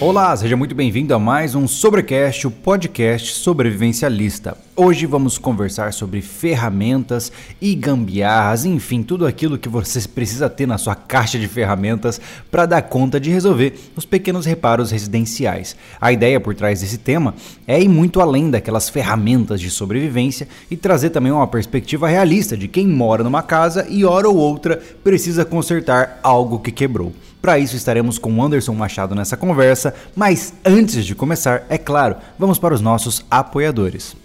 Olá, seja muito bem-vindo a mais um Sobrecast, o podcast sobrevivencialista. Hoje vamos conversar sobre ferramentas e gambiarras, enfim, tudo aquilo que você precisa ter na sua caixa de ferramentas para dar conta de resolver os pequenos reparos residenciais. A ideia por trás desse tema é ir muito além daquelas ferramentas de sobrevivência e trazer também uma perspectiva realista de quem mora numa casa e hora ou outra precisa consertar algo que quebrou. Para isso estaremos com Anderson Machado nessa conversa, mas antes de começar, é claro, vamos para os nossos apoiadores.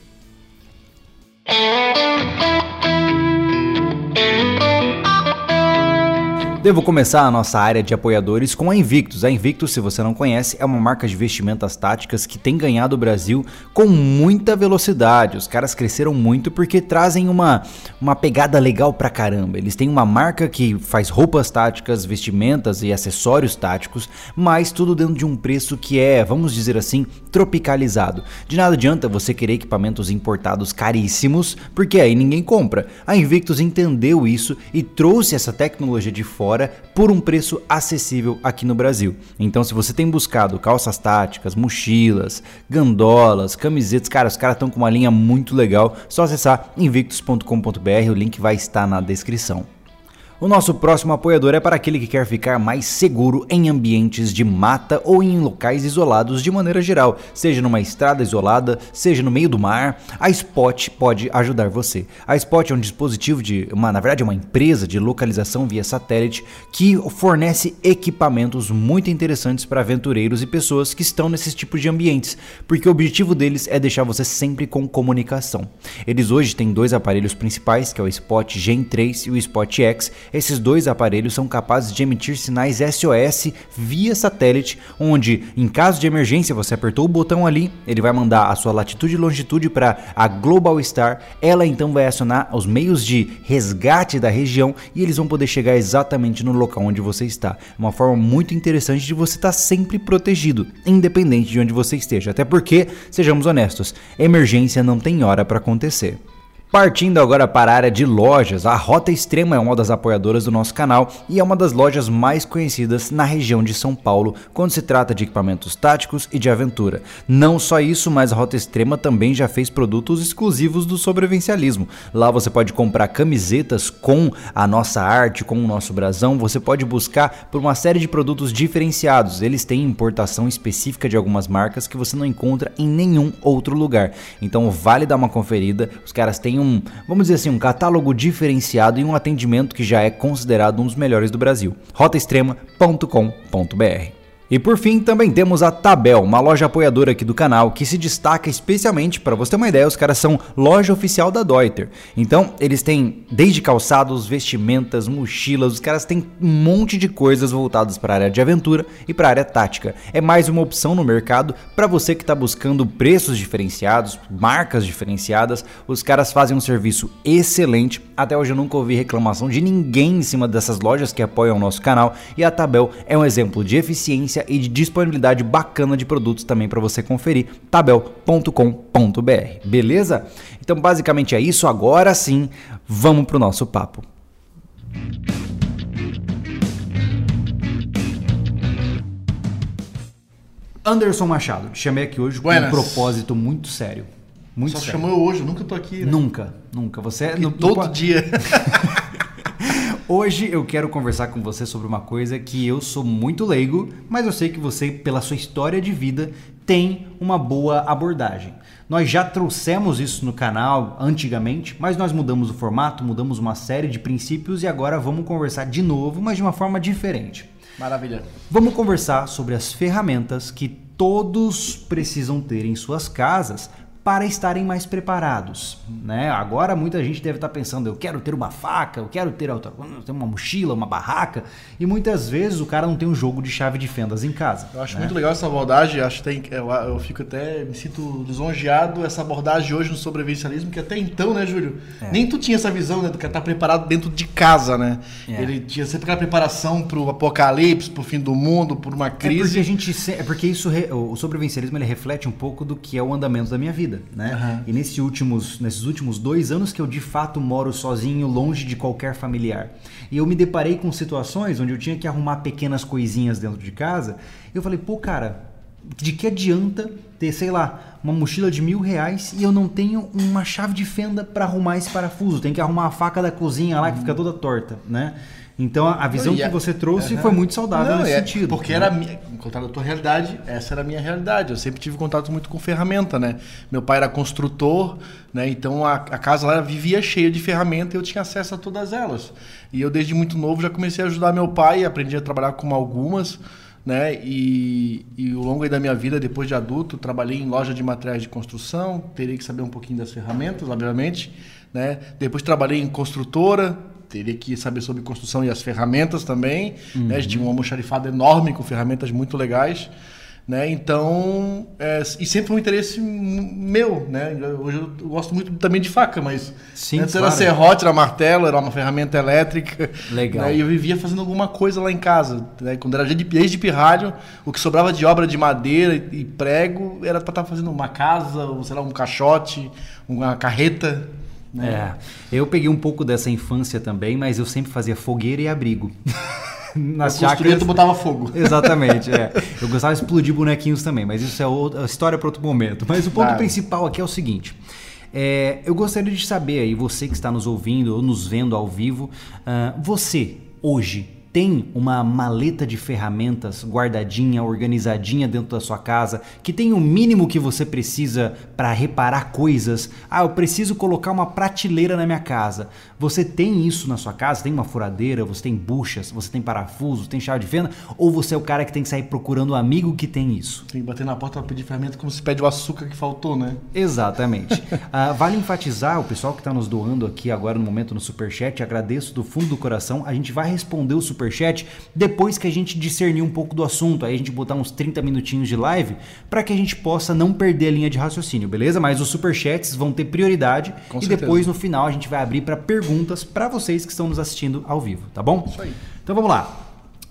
Devo começar a nossa área de apoiadores com a Invictus. A Invictus, se você não conhece, é uma marca de vestimentas táticas que tem ganhado o Brasil com muita velocidade. Os caras cresceram muito porque trazem uma, uma pegada legal pra caramba. Eles têm uma marca que faz roupas táticas, vestimentas e acessórios táticos, mas tudo dentro de um preço que é, vamos dizer assim, tropicalizado. De nada adianta você querer equipamentos importados caríssimos, porque aí ninguém compra. A Invictus entendeu isso e trouxe essa tecnologia de fora por um preço acessível aqui no Brasil. Então, se você tem buscado calças táticas, mochilas, gandolas, camisetas, cara, os caras estão com uma linha muito legal. Só acessar invictus.com.br, o link vai estar na descrição. O nosso próximo apoiador é para aquele que quer ficar mais seguro em ambientes de mata ou em locais isolados de maneira geral, seja numa estrada isolada, seja no meio do mar. A Spot pode ajudar você. A Spot é um dispositivo de, uma, na verdade, é uma empresa de localização via satélite que fornece equipamentos muito interessantes para aventureiros e pessoas que estão nesses tipos de ambientes, porque o objetivo deles é deixar você sempre com comunicação. Eles hoje têm dois aparelhos principais, que é o Spot Gen 3 e o Spot X esses dois aparelhos são capazes de emitir sinais SOS via satélite, onde, em caso de emergência, você apertou o botão ali, ele vai mandar a sua latitude e longitude para a Global Star. Ela então vai acionar os meios de resgate da região e eles vão poder chegar exatamente no local onde você está. Uma forma muito interessante de você estar sempre protegido, independente de onde você esteja. Até porque, sejamos honestos, emergência não tem hora para acontecer. Partindo agora para a área de lojas, a Rota Extrema é uma das apoiadoras do nosso canal e é uma das lojas mais conhecidas na região de São Paulo quando se trata de equipamentos táticos e de aventura. Não só isso, mas a Rota Extrema também já fez produtos exclusivos do sobrevivencialismo. Lá você pode comprar camisetas com a nossa arte, com o nosso brasão, você pode buscar por uma série de produtos diferenciados. Eles têm importação específica de algumas marcas que você não encontra em nenhum outro lugar. Então vale dar uma conferida. Os caras têm um, vamos dizer assim, um catálogo diferenciado e um atendimento que já é considerado um dos melhores do Brasil. rotaextrema.com.br e por fim, também temos a Tabel, uma loja apoiadora aqui do canal que se destaca especialmente, para você ter uma ideia, os caras são loja oficial da Deuter. Então, eles têm desde calçados, vestimentas, mochilas, os caras têm um monte de coisas voltadas para a área de aventura e para a área tática. É mais uma opção no mercado para você que está buscando preços diferenciados, marcas diferenciadas. Os caras fazem um serviço excelente. Até hoje eu nunca ouvi reclamação de ninguém em cima dessas lojas que apoiam o nosso canal e a Tabel é um exemplo de eficiência e de disponibilidade bacana de produtos também para você conferir, tabel.com.br, beleza? Então basicamente é isso, agora sim, vamos pro nosso papo. Anderson Machado, te chamei aqui hoje Buenas. com um propósito muito sério. Muito Só sério. chamou eu hoje, eu nunca tô aqui, né? Nunca, nunca. Você é no- todo no- dia. Hoje eu quero conversar com você sobre uma coisa que eu sou muito leigo, mas eu sei que você, pela sua história de vida, tem uma boa abordagem. Nós já trouxemos isso no canal antigamente, mas nós mudamos o formato, mudamos uma série de princípios e agora vamos conversar de novo, mas de uma forma diferente. Maravilha. Vamos conversar sobre as ferramentas que todos precisam ter em suas casas para estarem mais preparados, né? Agora muita gente deve estar pensando, eu quero ter uma faca, eu quero ter, outra- ter uma mochila, uma barraca, e muitas vezes o cara não tem um jogo de chave de fendas em casa. Eu acho né? muito legal essa abordagem, acho que tem, eu, eu fico até, me sinto lisonjeado essa abordagem hoje no sobrevivencialismo, que até então, né, Júlio? Nem tu tinha essa visão, né, do cara estar preparado dentro de casa, né? É. Ele tinha sempre aquela preparação pro apocalipse, pro fim do mundo, por uma É porque crise. a gente é porque isso o sobrevivencialismo ele reflete um pouco do que é o andamento da minha vida, né? Aham. E nesse últimos, nesses últimos dois anos que eu de fato moro sozinho, longe de qualquer familiar, e eu me deparei com situações onde eu tinha que arrumar pequenas coisinhas dentro de casa, eu falei, pô, cara, de que adianta ter, sei lá, uma mochila de mil reais e eu não tenho uma chave de fenda para arrumar esse parafuso? Tem que arrumar a faca da cozinha lá que fica toda torta, né? Então a visão que você trouxe foi muito saudável não, nesse é, sentido. Porque né? era contato da tua realidade, essa era a minha realidade. Eu sempre tive contato muito com ferramenta, né? Meu pai era construtor, né? Então a, a casa lá vivia cheia de ferramenta e eu tinha acesso a todas elas. E eu desde muito novo já comecei a ajudar meu pai, aprendi a trabalhar com algumas, né? E, e ao longo da minha vida, depois de adulto, trabalhei em loja de materiais de construção, teria que saber um pouquinho das ferramentas, obviamente, né? Depois trabalhei em construtora, teria que saber sobre construção e as ferramentas também. Uhum. Né? A gente tinha um almoxarifado enorme com ferramentas muito legais. Né? Então, é, e sempre um interesse meu, né? Hoje eu gosto muito também de faca, mas Sim, antes claro. era serrote, era martelo, era uma ferramenta elétrica. Legal. Né? E eu vivia fazendo alguma coisa lá em casa. Né? Quando era desde de pirralho, o que sobrava de obra de madeira e prego era para estar tá fazendo uma casa, ou sei lá, um caixote, uma carreta. Né? É. Eu peguei um pouco dessa infância também, mas eu sempre fazia fogueira e abrigo. Nas eu chácaras. tu botava fogo. Exatamente, é. Eu gostava de explodir bonequinhos também, mas isso é outra história para outro momento. Mas o ponto ah. principal aqui é o seguinte. É, eu gostaria de saber aí, você que está nos ouvindo ou nos vendo ao vivo, uh, você hoje tem uma maleta de ferramentas guardadinha, organizadinha dentro da sua casa, que tem o mínimo que você precisa para reparar coisas. Ah, eu preciso colocar uma prateleira na minha casa. Você tem isso na sua casa? Tem uma furadeira, você tem buchas, você tem parafusos, tem chave de fenda? Ou você é o cara que tem que sair procurando um amigo que tem isso? Tem que bater na porta para pedir ferramenta como se pede o açúcar que faltou, né? Exatamente. uh, vale enfatizar, o pessoal que está nos doando aqui agora no momento no Superchat, agradeço do fundo do coração. A gente vai responder o Super Superchat depois que a gente discernir um pouco do assunto. Aí a gente botar uns 30 minutinhos de live para que a gente possa não perder a linha de raciocínio, beleza? Mas os Superchats vão ter prioridade Com e certeza. depois no final a gente vai abrir para perguntas para vocês que estão nos assistindo ao vivo, tá bom? Isso aí. Então vamos lá.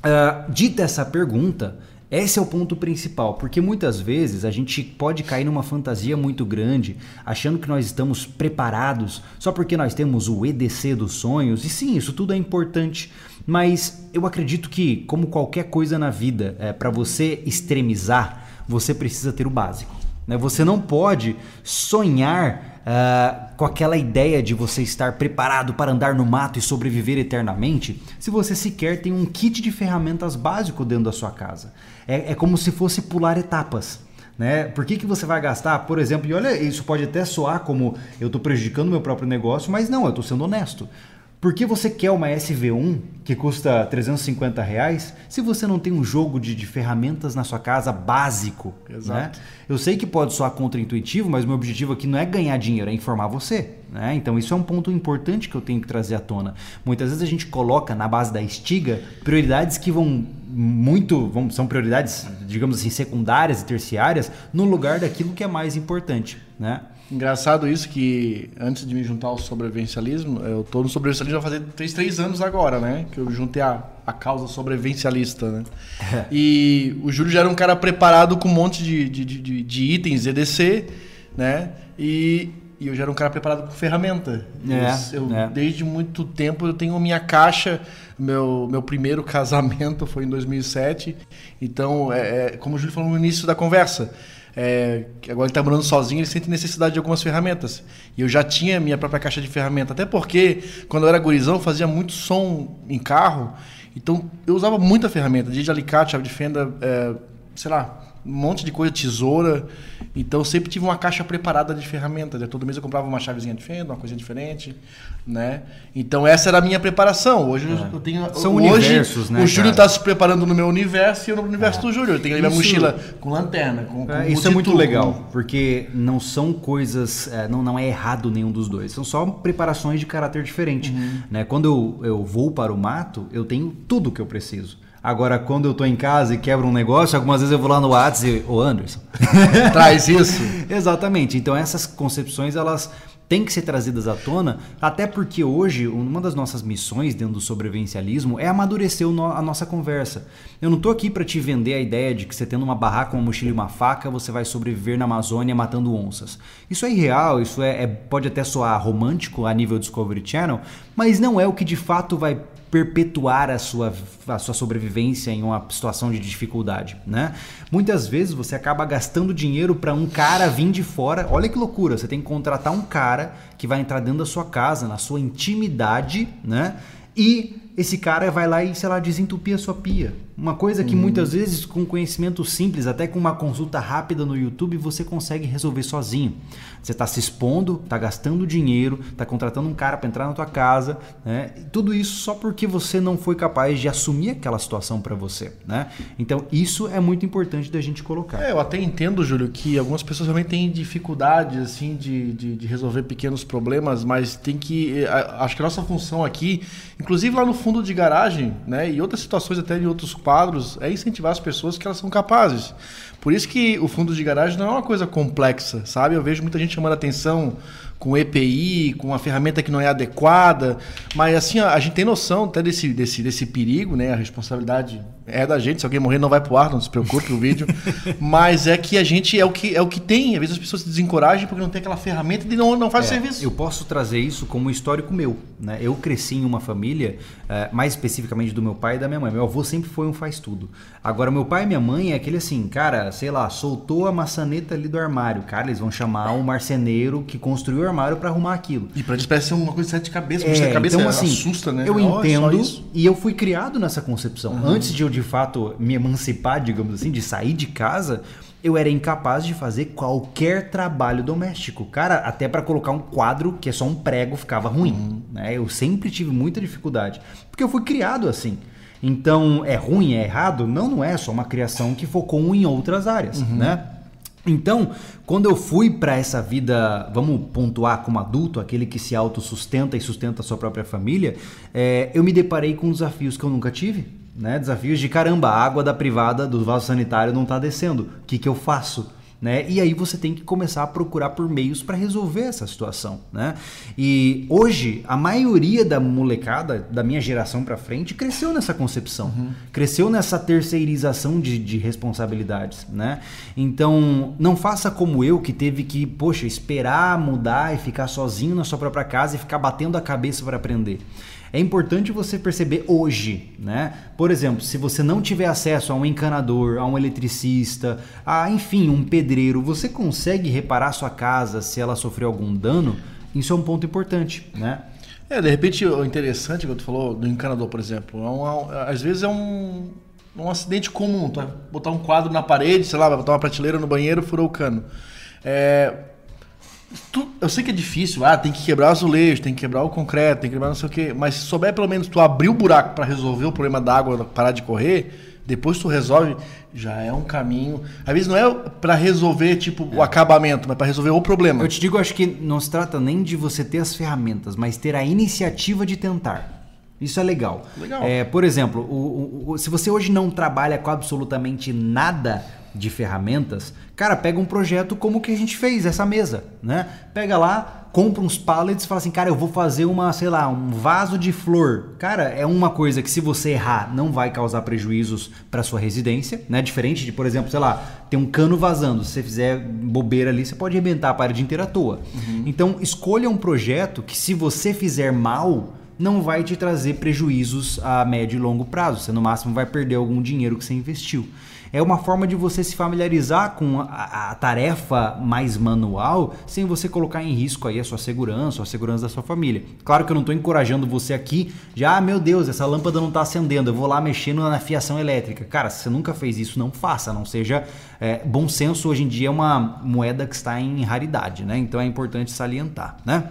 Uh, dita essa pergunta, esse é o ponto principal, porque muitas vezes a gente pode cair numa fantasia muito grande, achando que nós estamos preparados só porque nós temos o EDC dos sonhos, e sim, isso tudo é importante, mas eu acredito que, como qualquer coisa na vida, é, para você extremizar, você precisa ter o básico. Né? Você não pode sonhar uh, com aquela ideia de você estar preparado para andar no mato e sobreviver eternamente se você sequer tem um kit de ferramentas básico dentro da sua casa. É, é como se fosse pular etapas. Né? Por que, que você vai gastar, por exemplo, e olha, isso pode até soar como eu estou prejudicando meu próprio negócio, mas não, eu estou sendo honesto. Por que você quer uma SV1 que custa 350 reais se você não tem um jogo de, de ferramentas na sua casa básico? Exato. Né? Eu sei que pode soar contraintuitivo, mas o meu objetivo aqui não é ganhar dinheiro, é informar você. Né? Então isso é um ponto importante que eu tenho que trazer à tona. Muitas vezes a gente coloca na base da estiga prioridades que vão muito, vão, são prioridades, digamos assim, secundárias e terciárias no lugar daquilo que é mais importante. Né? Engraçado isso que antes de me juntar ao sobrevivencialismo, eu tô no sobrevivencialismo há fazer três, três anos agora, né? Que eu juntei a, a causa sobrevivencialista, né? É. E o Júlio já era um cara preparado com um monte de, de, de, de itens EDC, né? E, e eu já era um cara preparado com ferramenta. É, eu, é. Desde muito tempo eu tenho minha caixa. Meu, meu primeiro casamento foi em 2007. Então, é, é, como o Júlio falou no início da conversa, é, agora ele está morando sozinho, ele sente necessidade de algumas ferramentas. E eu já tinha minha própria caixa de ferramentas. Até porque, quando eu era gurizão, eu fazia muito som em carro. Então, eu usava muita ferramenta, desde alicate, chave de fenda, é, sei lá, um monte de coisa, tesoura. Então sempre tive uma caixa preparada de ferramentas. Né? Todo mês eu comprava uma chavezinha de fenda, uma coisinha diferente, né? Então essa era a minha preparação. Hoje é. eu tenho São hoje universos, né, o Júlio está se preparando no meu universo e eu no universo é. do Júlio. Eu tenho ali minha mochila com lanterna, com, com é, Isso é muito legal, porque não são coisas, é, não, não é errado nenhum dos dois. São só preparações de caráter diferente, uhum. né? Quando eu, eu vou para o mato, eu tenho tudo que eu preciso. Agora, quando eu tô em casa e quebro um negócio, algumas vezes eu vou lá no WhatsApp e, ô Anderson. Traz isso. Exatamente. Então essas concepções, elas têm que ser trazidas à tona, até porque hoje uma das nossas missões dentro do sobrevivencialismo é amadurecer a nossa conversa. Eu não tô aqui para te vender a ideia de que você tendo uma barraca, uma mochila e uma faca, você vai sobreviver na Amazônia matando onças. Isso é irreal, isso é, é pode até soar romântico a nível Discovery Channel, mas não é o que de fato vai perpetuar a sua, a sua sobrevivência em uma situação de dificuldade, né? Muitas vezes você acaba gastando dinheiro para um cara vir de fora. Olha que loucura, você tem que contratar um cara que vai entrar dentro da sua casa, na sua intimidade, né? E esse cara vai lá e, sei lá, desentupir a sua pia. Uma coisa que uhum. muitas vezes, com conhecimento simples, até com uma consulta rápida no YouTube, você consegue resolver sozinho. Você está se expondo, está gastando dinheiro, está contratando um cara para entrar na tua casa, né? tudo isso só porque você não foi capaz de assumir aquela situação para você, né? Então isso é muito importante da gente colocar. É, eu até entendo, Júlio, que algumas pessoas também têm dificuldade assim de, de, de, resolver pequenos problemas, mas tem que, eh, acho que a nossa função aqui, inclusive lá no fundo de garagem, né, e outras situações até em outros quadros, é incentivar as pessoas que elas são capazes. Por isso que o fundo de garagem não é uma coisa complexa, sabe? Eu vejo muita gente chamando atenção com EPI, com uma ferramenta que não é adequada, mas assim, a gente tem noção até desse, desse, desse perigo, né? A responsabilidade é da gente, se alguém morrer não vai pro ar, não se preocupe o vídeo, mas é que a gente é o que é o que tem, às vezes as pessoas se desencorajam porque não tem aquela ferramenta e não, não faz é, serviço. Eu posso trazer isso como histórico meu, né? Eu cresci em uma família, é, mais especificamente do meu pai e da minha mãe. Meu avô sempre foi um faz tudo. Agora meu pai e minha mãe é aquele assim, cara, sei lá, soltou a maçaneta ali do armário, cara, eles vão chamar um marceneiro que construiu o armário para arrumar aquilo. E para eles parece ser uma coisa de sete cabeças, é, cabeça então, assim, assusta, né? Eu oh, entendo e eu fui criado nessa concepção. Uhum. Antes de eu de fato me emancipar, digamos assim, de sair de casa, eu era incapaz de fazer qualquer trabalho doméstico. Cara, até para colocar um quadro que é só um prego ficava ruim. Uhum. Né? Eu sempre tive muita dificuldade. Porque eu fui criado assim. Então, é ruim, é errado? Não, não é. Só uma criação que focou em outras áreas, uhum. né? Então, quando eu fui para essa vida, vamos pontuar como adulto, aquele que se autossustenta e sustenta a sua própria família, é, eu me deparei com desafios que eu nunca tive. Né? Desafios de caramba, a água da privada do vaso sanitário não está descendo. O que, que eu faço? Né? E aí você tem que começar a procurar por meios para resolver essa situação, né? E hoje a maioria da molecada da minha geração para frente cresceu nessa concepção, uhum. cresceu nessa terceirização de, de responsabilidades, né? Então não faça como eu que teve que, poxa, esperar mudar e ficar sozinho na sua própria casa e ficar batendo a cabeça para aprender é importante você perceber hoje, né? Por exemplo, se você não tiver acesso a um encanador, a um eletricista, a enfim, um pedreiro, você consegue reparar sua casa se ela sofreu algum dano? Isso é um ponto importante, né? É, de repente, o interessante que tu falou do encanador, por exemplo, é um, às vezes é um, um acidente comum. Vai botar um quadro na parede, sei lá, botar uma prateleira no banheiro, furou o cano. É, Tu, eu sei que é difícil, ah, tem que quebrar o azulejo, tem que quebrar o concreto, tem que quebrar não sei o quê, mas se souber pelo menos tu abrir o buraco para resolver o problema da água parar de correr, depois tu resolve, já é um caminho. Às vezes não é para resolver tipo é. o acabamento, mas para resolver o problema. Eu te digo, acho que não se trata nem de você ter as ferramentas, mas ter a iniciativa de tentar. Isso é legal. legal. É, por exemplo, o, o, se você hoje não trabalha com absolutamente nada de ferramentas, cara, pega um projeto como o que a gente fez, essa mesa, né? Pega lá, compra uns pallets e fala assim, cara, eu vou fazer uma, sei lá, um vaso de flor. Cara, é uma coisa que se você errar, não vai causar prejuízos para sua residência, né? Diferente de, por exemplo, sei lá, tem um cano vazando. Se você fizer bobeira ali, você pode arrebentar a parede inteira à toa. Uhum. Então, escolha um projeto que se você fizer mal, não vai te trazer prejuízos a médio e longo prazo. Você no máximo vai perder algum dinheiro que você investiu é uma forma de você se familiarizar com a, a, tarefa mais manual sem você colocar em risco aí a sua segurança, a segurança da sua família. Claro que eu não estou encorajando você aqui, já, ah, meu Deus, essa lâmpada não está acendendo, eu vou lá mexendo na fiação elétrica. Cara, se você nunca fez isso, não faça, não seja. É, bom senso hoje em dia é uma moeda que está em raridade, né? Então é importante salientar, né?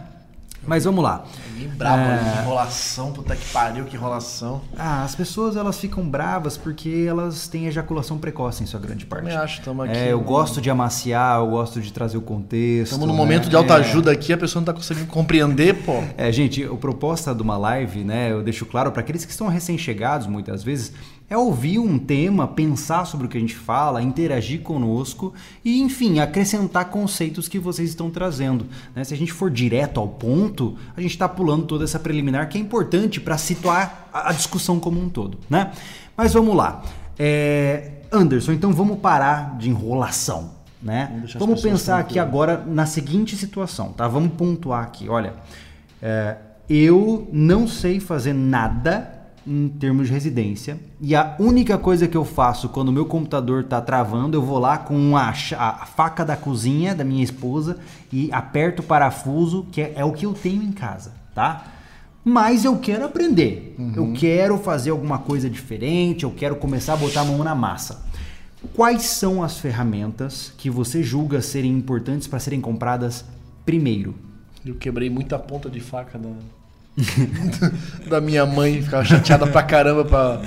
Mas vamos lá. Ninguém bravo, é... enrolação, puta que pariu, que enrolação. Ah, as pessoas elas ficam bravas porque elas têm ejaculação precoce em sua grande parte. Eu acho, estamos aqui. É, eu gosto de amaciar, eu gosto de trazer o contexto. Estamos num né? momento de alta ajuda é... aqui, a pessoa não está conseguindo compreender, pô. É, gente, a proposta de uma live, né, eu deixo claro para aqueles que estão recém-chegados, muitas vezes, é ouvir um tema, pensar sobre o que a gente fala, interagir conosco e, enfim, acrescentar conceitos que vocês estão trazendo. Né? Se a gente for direto ao ponto, a gente está pulando toda essa preliminar que é importante para situar a discussão como um todo. Né? Mas vamos lá. É... Anderson, então vamos parar de enrolação. Né? Vamos, vamos pensar aqui agora na seguinte situação, tá? Vamos pontuar aqui. Olha, é... eu não sei fazer nada em termos de residência. E a única coisa que eu faço quando o meu computador está travando, eu vou lá com a, a, faca da cozinha da minha esposa e aperto o parafuso, que é, é o que eu tenho em casa, tá? Mas eu quero aprender. Uhum. Eu quero fazer alguma coisa diferente, eu quero começar a botar a mão na massa. Quais são as ferramentas que você julga serem importantes para serem compradas primeiro? Eu quebrei muita ponta de faca da, da minha mãe, ficava chateada pra caramba pra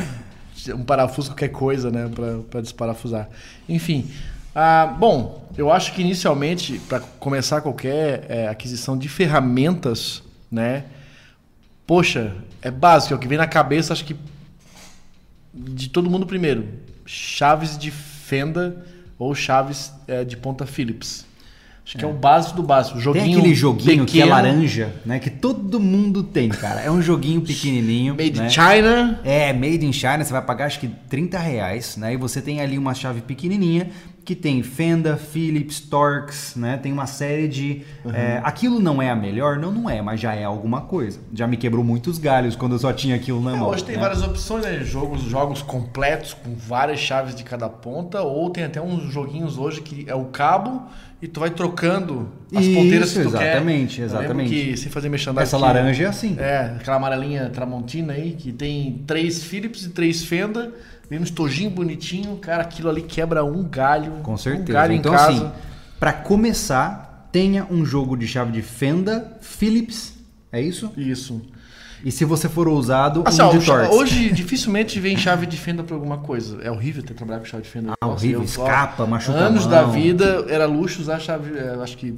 um parafuso, qualquer coisa, né? Pra, pra desparafusar. Enfim. Ah, bom, eu acho que inicialmente, para começar qualquer é, aquisição de ferramentas, né? Poxa, é básico, é o que vem na cabeça, acho que de todo mundo primeiro. Chaves de fenda ou chaves é, de ponta Phillips. Acho que é. é o básico do básico. Joguinho tem aquele joguinho pequeno. que é laranja, né? Que todo mundo tem, cara. É um joguinho pequenininho. Made né? in China. É, made in China. Você vai pagar acho que 30 reais, né? E você tem ali uma chave pequenininha que tem Fenda, Philips, Torx, né? Tem uma série de. Uhum. É, aquilo não é a melhor? Não, não é, mas já é alguma coisa. Já me quebrou muitos galhos quando eu só tinha aquilo na é, mão. Hoje tem né? várias opções, né? Jogos, jogos completos com várias chaves de cada ponta, ou tem até uns joguinhos hoje que é o cabo e tu vai trocando as Isso, ponteiras que tu exatamente, quer. Exatamente, que sem fazer mexendo Essa laranja é assim. É, aquela amarelinha Tramontina aí, que tem três Philips e três Fenda Vem um estojinho bonitinho, cara, aquilo ali quebra um galho. Com certeza. Um galho então, em casa. assim, para começar, tenha um jogo de chave de fenda Philips. É isso? Isso. E se você for ousado, assim, um de Torx. Hoje, dificilmente vem chave de fenda para alguma coisa. É horrível ter trabalhado com chave de fenda. Ah, horrível. Eu, Escapa, machuca Anos da vida, era luxo usar chave... É, acho que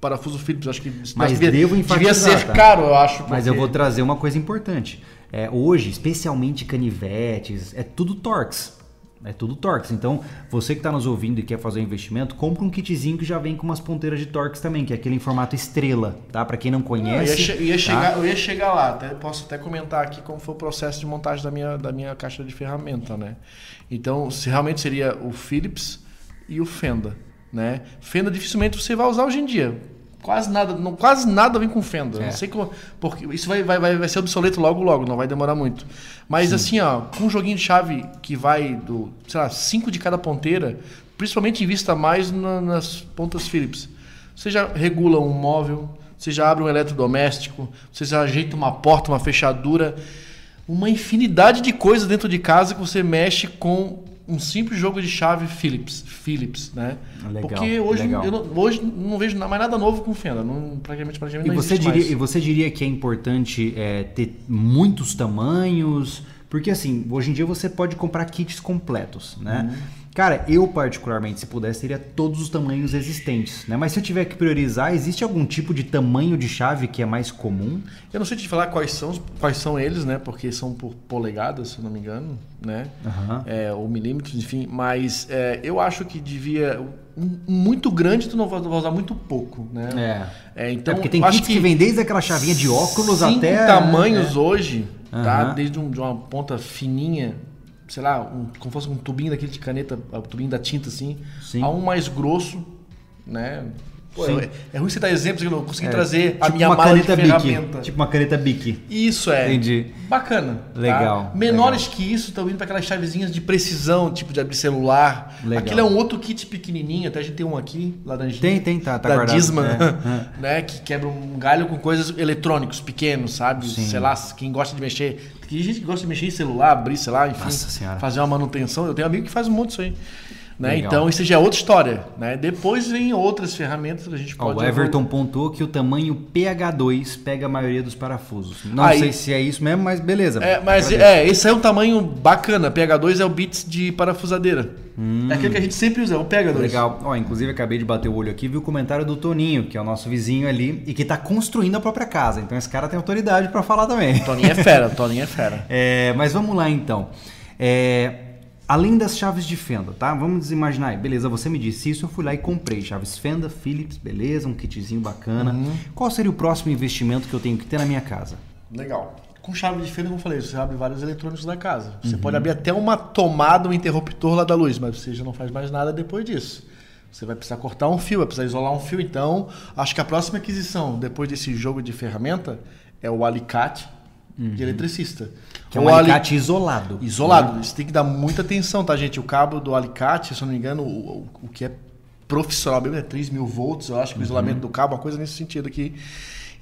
parafuso Philips, acho que... Mas devia, devo devia ser tá? caro, eu acho. Porque... Mas eu vou trazer uma coisa importante. É, hoje, especialmente canivetes, é tudo Torx. É tudo Torx. Então, você que está nos ouvindo e quer fazer um investimento, compra um kitzinho que já vem com umas ponteiras de Torx também, que é aquele em formato estrela, tá? Para quem não conhece. eu, ia, ia tá? chegar, eu ia chegar lá, até, posso até comentar aqui como foi o processo de montagem da minha, da minha caixa de ferramenta, né? Então, se realmente seria o Philips e o Fenda, né? Fenda dificilmente você vai usar hoje em dia Quase nada, não, quase nada vem com fenda. É. Não sei como. Porque isso vai, vai, vai, ser obsoleto logo, logo, não vai demorar muito. Mas Sim. assim, ó, com um joguinho de chave que vai do, sei lá, cinco de cada ponteira, principalmente invista mais na, nas pontas Philips. Você já regula um móvel, você já abre um eletrodoméstico, você já ajeita uma porta, uma fechadura, uma infinidade de coisas dentro de casa que você mexe com um simples jogo de chave Philips, Philips, né? Legal, Porque hoje legal. eu não, hoje não vejo mais nada novo com Fenda, não, praticamente, praticamente e não você diria, mais. E você diria que é importante é, ter muitos tamanhos? Porque assim, hoje em dia você pode comprar kits completos, né? Uhum. Cara, eu particularmente, se pudesse, teria todos os tamanhos existentes, né? Mas se eu tiver que priorizar, existe algum tipo de tamanho de chave que é mais comum? Eu não sei te falar quais são, quais são eles, né? Porque são por polegadas, se não me engano, né? Uhum. É, ou milímetros, enfim. Mas é, eu acho que devia muito grande tu não vai usar muito pouco, né? É. é então, é porque tem kits que, que vem desde aquela chavinha de óculos cinco até tamanhos é. hoje, uhum. tá? Desde um, de uma ponta fininha sei lá, um, como fosse um tubinho daquele de caneta, o tubinho da tinta assim, Sim. a um mais grosso, né? Pô, é, é, ruim você dar exemplos que eu não consegui é, trazer tipo a minha mala de ferramenta. Bic, tipo uma caneta Bic. Isso é. Entendi. Bacana. Tá? Legal. Tá? Menores legal. que isso estão indo para aquelas chavezinhas de precisão, tipo de abrir celular. Legal. Aquilo é um outro kit pequenininho, até a gente tem um aqui, laranjinha. Tem, tem, tá, tá da guardado. Disman, é. né? Que quebra um galho com coisas eletrônicos pequenos, sabe? Sim. Sei lá, quem gosta de mexer. Tem gente que gosta de mexer em celular, abrir, sei lá, enfim. Nossa senhora. Fazer uma manutenção. Eu tenho amigo que faz um monte disso aí. Né? Então, isso já é outra história. Né? Depois vem outras ferramentas que a gente pode... o Everton pontuou que o tamanho PH2 pega a maioria dos parafusos. Não aí, sei se é isso mesmo, mas beleza. É, mas é, esse é um tamanho bacana. PH2 é o bits de parafusadeira. Hum. É aquele que a gente sempre usa, é o PH2. Legal. Ó, inclusive, acabei de bater o olho aqui e vi o comentário do Toninho, que é o nosso vizinho ali, e que está construindo a própria casa. Então, esse cara tem autoridade para falar também. Toninho é fera, Toninho é fera. é, mas vamos lá, então. É, Além das chaves de fenda, tá? Vamos imaginar aí, beleza, você me disse isso, eu fui lá e comprei chaves fenda, Philips, beleza, um kitzinho bacana. Uhum. Qual seria o próximo investimento que eu tenho que ter na minha casa? Legal. Com chave de fenda, como eu falei, você abre vários eletrônicos da casa. Você uhum. pode abrir até uma tomada, um interruptor lá da luz, mas você já não faz mais nada depois disso. Você vai precisar cortar um fio, vai precisar isolar um fio. Então, acho que a próxima aquisição, depois desse jogo de ferramenta, é o alicate uhum. de eletricista. Que é um alicate ali... isolado. Isolado. Né? Você tem que dar muita atenção, tá, gente? O cabo do alicate, se eu não me engano, o, o que é profissional mesmo é 3 mil volts, eu acho que o isolamento uhum. do cabo, uma coisa nesse sentido aqui.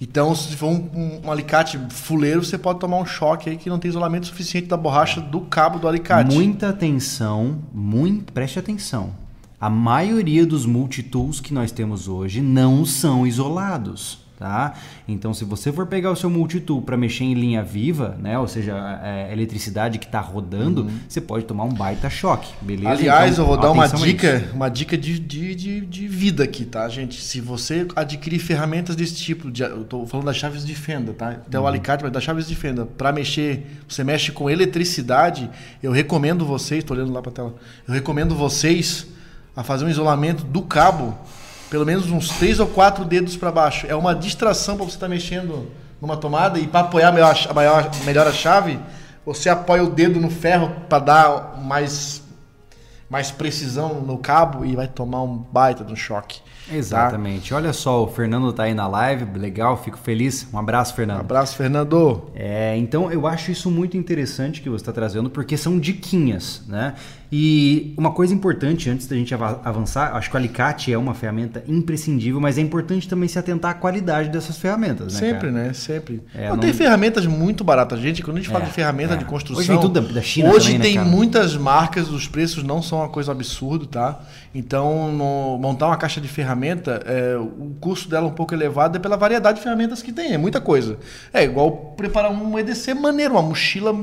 Então, se for um, um, um, alicate fuleiro, você pode tomar um choque aí que não tem isolamento suficiente da borracha do cabo do alicate. Muita atenção, muito, preste atenção. A maioria dos multitools que nós temos hoje não são isolados tá? Então, se você for pegar o seu multitool para mexer em linha viva, né, ou seja, a, eletricidade que está rodando, uhum. você pode tomar um baita choque, beleza? Aliás, então, eu vou dar uma dica, uma dica de, de, de, de, vida aqui, tá, gente? Se você adquirir ferramentas desse tipo, de, eu estou falando das chaves de fenda, tá? Até uhum. o alicate, mas das chaves de fenda, para mexer, você mexe com eletricidade, eu recomendo vocês, estou olhando lá para a tela, eu recomendo vocês a fazer um isolamento do cabo pelo menos uns três ou quatro dedos para baixo. É uma distração para você estar tá mexendo numa tomada e para apoiar melhor, a maior, melhor a chave, você apoia o dedo no ferro para dar mais, mais precisão no cabo e vai tomar um baita de um choque. Tá? Exatamente. Tá? Olha só, o Fernando tá aí na live, legal, fico feliz. Um abraço, Fernando. Um abraço, Fernando. É, então eu acho isso muito interessante que você está trazendo, porque são diquinhas, né? E uma coisa importante antes da gente avançar, acho que o alicate é uma ferramenta imprescindível, mas é importante também se atentar à qualidade dessas ferramentas, né? Sempre, cara? né? Sempre. É, não, não, Tem ferramentas muito baratas, gente. Quando a gente fala é, de ferramenta é. de construção. Hoje tudo da, China. Hoje também, né, tem né, muitas marcas, os preços não são uma coisa absurda, tá? Então, no, montar uma caixa de ferramenta, é, o custo dela é um pouco elevado é pela variedade de ferramentas que tem. É muita coisa. É igual preparar um EDC maneiro, uma mochila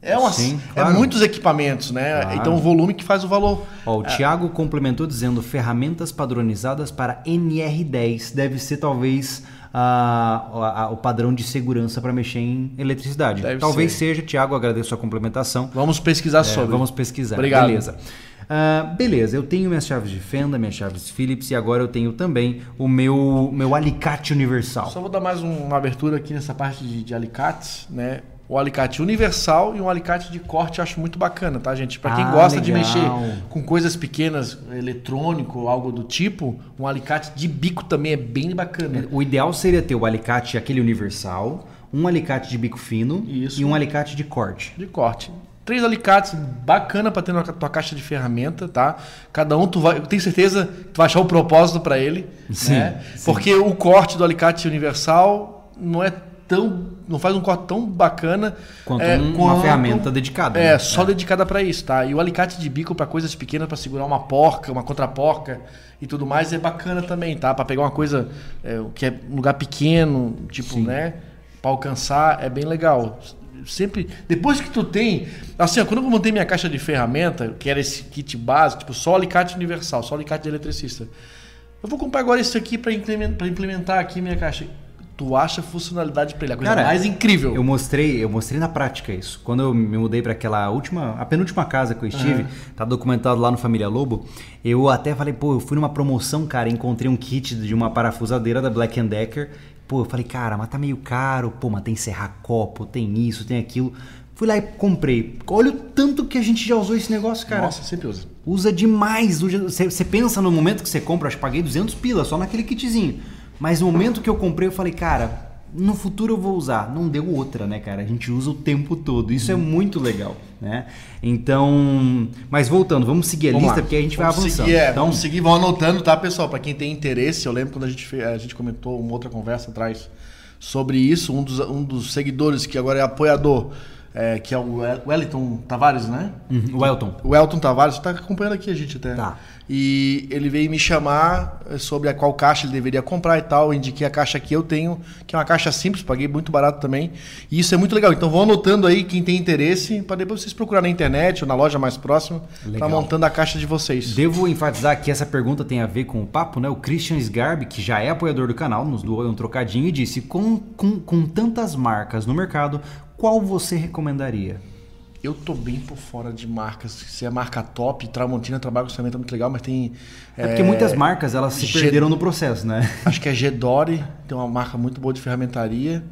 é, uma, Sim, é claro. é muitos equipamentos, né? Claro. Então o volume que faz o valor. Ó, o é. Thiago complementou dizendo ferramentas padronizadas para NR10 deve ser talvez a, a, o padrão de segurança para mexer em eletricidade. Deve talvez ser. seja, Thiago, agradeço a complementação. Vamos pesquisar é, sobre. Vamos pesquisar. Obrigado. Beleza. Uh, beleza, eu tenho minhas chaves de fenda, minhas chaves Phillips e agora eu tenho também o meu, meu alicate universal. Só vou dar mais uma abertura aqui nessa parte de, de alicates, né? o alicate universal e um alicate de corte eu acho muito bacana, tá, gente? Para quem ah, gosta legal. de mexer com coisas pequenas, eletrônico, algo do tipo, um alicate de bico também é bem bacana. O ideal seria ter o alicate aquele universal, um alicate de bico fino Isso. e um alicate de corte. De corte. Três alicates bacana para ter na tua caixa de ferramenta, tá? Cada um tu vai, eu tenho certeza que tu vai achar o um propósito para ele, sim, né? Sim. Porque o corte do alicate universal não é tão não faz um corte tão bacana quanto é, uma quanto, ferramenta dedicada. É, né? só é. dedicada para isso, tá? E o alicate de bico para coisas pequenas, para segurar uma porca, uma contraporca e tudo mais é bacana também, tá? Para pegar uma coisa é, que é um lugar pequeno, tipo, Sim. né? Para alcançar é bem legal. Sempre depois que tu tem, assim, ó, quando eu montei minha caixa de ferramenta, que era esse kit básico, tipo só alicate universal, só alicate de eletricista. Eu vou comprar agora isso aqui para implementar, implementar aqui minha caixa tu acha funcionalidade para ele, a coisa Cara, mais incrível. Eu mostrei, eu mostrei na prática isso. Quando eu me mudei para aquela última, a penúltima casa que eu estive, uhum. tá documentado lá no Família Lobo, eu até falei, pô, eu fui numa promoção, cara, encontrei um kit de uma parafusadeira da Black Decker. Pô, eu falei, cara, mas tá meio caro, pô, mas tem serrar copo, tem isso, tem aquilo. Fui lá e comprei. Olha o tanto que a gente já usou esse negócio, cara. Nossa, sempre usa. Usa demais. Você, pensa no momento que você compra, acho que paguei 200 pila só naquele kitzinho. Mas no momento que eu comprei, eu falei, cara, no futuro eu vou usar. Não deu outra, né, cara? A gente usa o tempo todo. Isso é muito legal, né? Então, mas voltando, vamos seguir a vamos lista lá. porque a gente vamos vai avançando. Seguir, é, então, vamos seguir, vão anotando, tá, pessoal? Para quem tem interesse, eu lembro quando a gente a gente comentou uma outra conversa atrás sobre isso, um dos, um dos seguidores que agora é apoiador é, que é o Wellington Tavares, né? Uhum, o Elton. O Elton Tavares, está acompanhando aqui a gente até. Tá. E ele veio me chamar eh, sobre a qual caixa ele deveria comprar e tal. Eu indiquei a caixa que eu tenho, que é uma caixa simples, paguei muito barato também. E isso é muito legal. Então vão anotando aí quem tem interesse, para depois vocês procurarem na internet ou na loja mais próxima, para montando a caixa de vocês. Devo enfatizar que essa pergunta tem a ver com o papo, né? O Christian Sgarbi, que já é apoiador do canal, nos doou um trocadinho e disse: com, com, com tantas marcas no mercado, qual você recomendaria? Eu tô bem por fora de marcas. Se é marca top, Tramontina trabalha com ferramenta muito legal, mas tem. É, é porque muitas marcas elas se G... perderam no processo, né? Acho que é Gedore, tem uma marca muito boa de ferramentaria.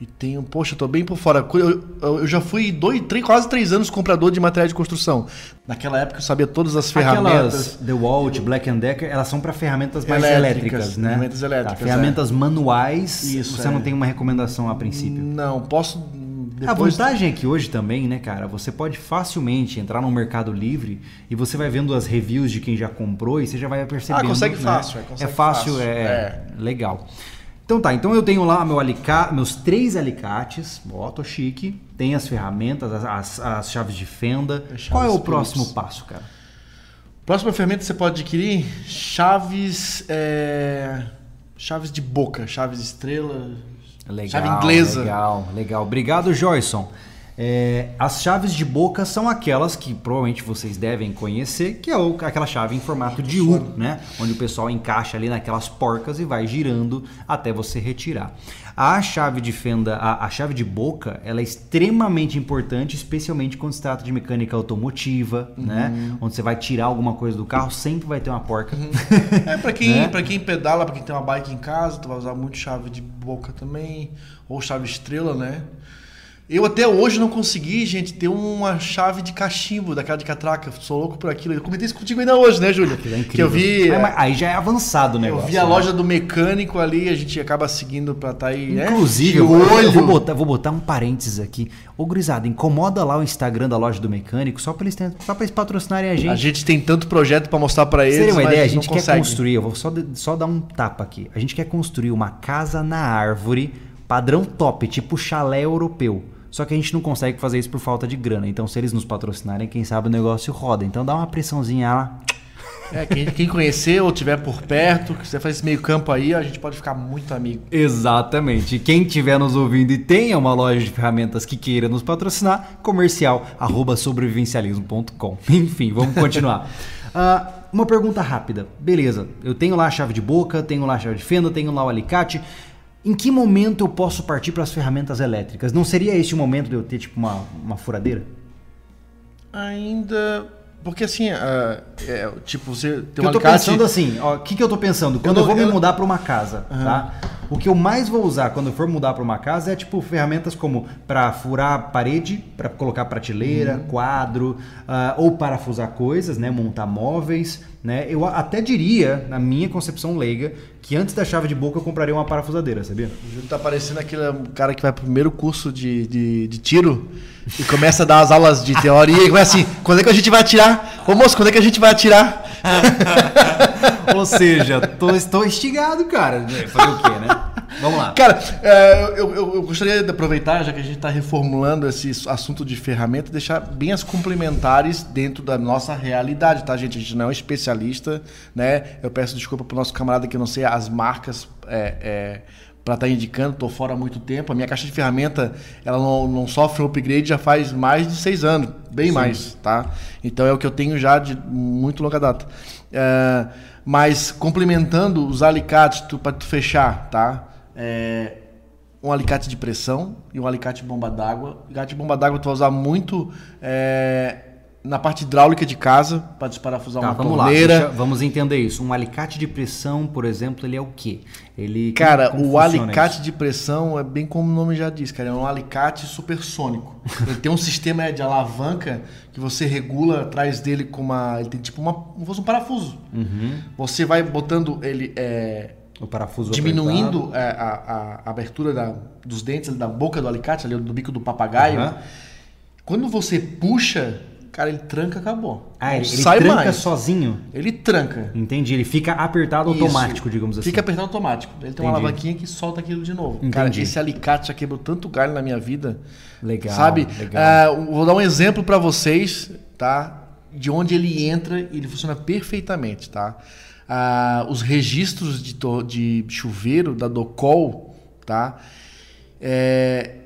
E tenho, poxa, eu tô bem por fora. Eu, eu, eu já fui dois, três, quase três anos comprador de material de construção. Naquela época eu sabia todas as ferramentas. Aquelas DeWalt, Black Decker, elas são para ferramentas mais elétricas, elétricas né? Ferramentas elétricas. Tá, ferramentas é. manuais, Isso, você é. não tem uma recomendação a princípio. Não, posso depois... A vantagem é que hoje também, né, cara, você pode facilmente entrar no Mercado Livre e você vai vendo as reviews de quem já comprou e você já vai percebendo. Ah, consegue né? fácil. É, consegue é fácil, fácil. É, é, legal. Então tá, então eu tenho lá meu alica... meus três alicates, tô chique, tem as ferramentas, as, as, as chaves de fenda. Chaves Qual é o próximo passo, cara? Próxima ferramenta você pode adquirir, chaves, é... chaves de boca, chaves estrela, Legal, chave inglesa. Legal, legal. Obrigado, Joyson. É, as chaves de boca são aquelas que provavelmente vocês devem conhecer, que é o, aquela chave em formato de U, né? Onde o pessoal encaixa ali naquelas porcas e vai girando até você retirar. A chave de fenda, a, a chave de boca, ela é extremamente importante, especialmente quando se trata de mecânica automotiva, uhum. né? Onde você vai tirar alguma coisa do carro, sempre vai ter uma porca. Uhum. É para quem, né? Pra quem pedala, para quem tem uma bike em casa, tu vai usar muito chave de boca também, ou chave estrela, né? Eu até hoje não consegui, gente, ter uma chave de cachimbo daquela de catraca. Sou louco por aquilo. Eu comentei isso contigo ainda hoje, né, Júlio? É que eu vi. É, aí já é avançado o negócio. Eu vi a né? loja do mecânico ali, a gente acaba seguindo pra estar tá aí. Né? Inclusive, eu, vou, eu vou, botar, vou botar um parênteses aqui. Ô, Grisada, incomoda lá o Instagram da loja do mecânico só pra eles, só pra eles patrocinarem a gente. A gente tem tanto projeto para mostrar para eles. Seria uma ideia, a gente quer consegue. construir. Eu vou só, só dar um tapa aqui. A gente quer construir uma casa na árvore, padrão top, tipo chalé europeu só que a gente não consegue fazer isso por falta de grana. Então, se eles nos patrocinarem, quem sabe o negócio roda. Então, dá uma pressãozinha lá. É, quem, quem conhecer ou tiver por perto, que você faz esse meio campo aí, a gente pode ficar muito amigo. Exatamente. Quem estiver nos ouvindo e tenha uma loja de ferramentas que queira nos patrocinar, comercial arroba sobrevivencialismo.com. Enfim, vamos continuar. uh, uma pergunta rápida. Beleza, eu tenho lá a chave de boca, tenho lá a chave de fenda, tenho lá o alicate. Em que momento eu posso partir para as ferramentas elétricas? Não seria esse o momento de eu ter tipo uma, uma furadeira? Ainda. Porque assim, uh, é, tipo, você tem uma Eu tô alicate... pensando assim, o que, que eu tô pensando? Quando eu, eu vou eu... me mudar para uma casa, uhum. tá? O que eu mais vou usar quando eu for mudar para uma casa é tipo ferramentas como para furar parede, para colocar prateleira, uhum. quadro, uh, ou parafusar coisas, né? Montar móveis, né? Eu até diria, na minha concepção leiga, que antes da chave de boca eu compraria uma parafusadeira, sabia? O Júlio tá parecendo aquele cara que vai pro primeiro curso de, de, de tiro e começa a dar as aulas de teoria e começa assim, quando é que a gente vai atirar? Ô moço, quando é que a gente vai atirar? Ou seja, tô, estou instigado, cara. Fazer o quê, né? Vamos lá. Cara, é, eu, eu, eu, gostaria de aproveitar, já que a gente está reformulando esse assunto de ferramenta, deixar bem as complementares dentro da nossa realidade, tá, gente? A gente não é um especialista, né? Eu peço desculpa pro nosso camarada que eu não sei as marcas. É, é, para estar tá indicando, estou fora há muito tempo. A minha caixa de ferramenta ela não, não sofre um upgrade já faz mais de seis anos, bem Sim. mais, tá? Então é o que eu tenho já de muito longa data. É, mas complementando os alicates para tu fechar, tá? É, um alicate de pressão e um alicate bomba d'água. Alicate de bomba d'água tu vai usar muito é, na parte hidráulica de casa para desparafusar tá, uma vamos torneira. Lá, deixa, vamos entender isso. Um alicate de pressão, por exemplo, ele é o quê? Ele Cara, o alicate isso? de pressão é bem como o nome já diz, cara, é um alicate supersônico. ele tem um sistema de alavanca que você regula atrás dele com uma, ele tem tipo uma, como fosse um parafuso. Uhum. Você vai botando ele é, o parafuso diminuindo a, a, a, abertura da, dos dentes da boca do alicate, ali do bico do papagaio. Uhum. Quando você puxa Cara, ele tranca, acabou. Ah, ele, ele sai tranca mais. sozinho? Ele tranca. Entendi, ele fica apertado Isso. automático, digamos assim. Fica apertado automático. Ele tem Entendi. uma alavanquinha que solta aquilo de novo. Entendi. Cara, esse alicate já quebrou tanto galho na minha vida. Legal. Sabe? Legal. Uh, vou dar um exemplo para vocês, tá? De onde ele entra e ele funciona perfeitamente, tá? Uh, os registros de, de chuveiro da Docol, tá? É,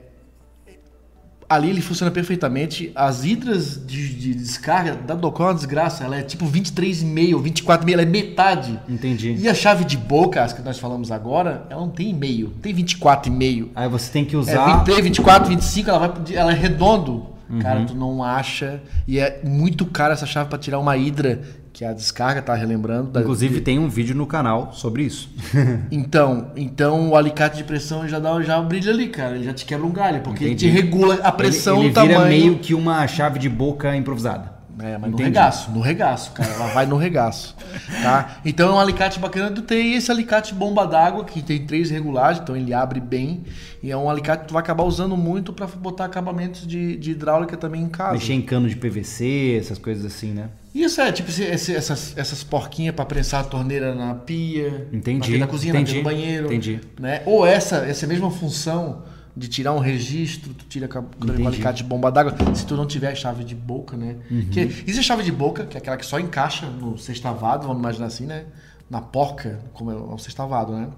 ali ele funciona perfeitamente. As hidras de, de descarga da Docon é uma desgraça. Ela é tipo 23,5 ou 24,5, ela é metade. Entendi. E a chave de boca, as que nós falamos agora, ela não tem meio, tem 24,5. Aí você tem que usar. É 23, 24, 25, ela, vai, ela é redondo. Cara, tu não acha. E é muito caro essa chave para tirar uma hidra, que é a descarga, tá relembrando. Da... Inclusive tem um vídeo no canal sobre isso. então, então o alicate de pressão já dá já brilha ali, cara. Ele já te quebra um galho, porque Entendi. ele te regula a pressão ele, ele no tamanho. Ele vira meio que uma chave de boca improvisada. É, mas Entendi. no regaço, no regaço, cara. Ela vai no regaço. Tá? Então é um alicate bacana tu ter esse alicate bomba d'água, que tem três regulagens, então ele abre bem. E é um alicate que tu vai acabar usando muito para botar acabamentos de, de, hidráulica também em casa. Mexer em cano de PVC, essas coisas assim, né? Isso é, tipo, esse, essas, essas porquinhas para prensar a torneira na pia. Entendi. Na cozinha, entendi, no banheiro. Entendi. Né? Ou essa, essa mesma função de tirar um registro, tu tira com o alicate de bomba d'água, se tu não tiver chave de boca, né? Uhum. Que, existe a chave de boca, que é aquela que só encaixa no sextavado, vamos imaginar assim, né? Na porca, como é o sextavado, né?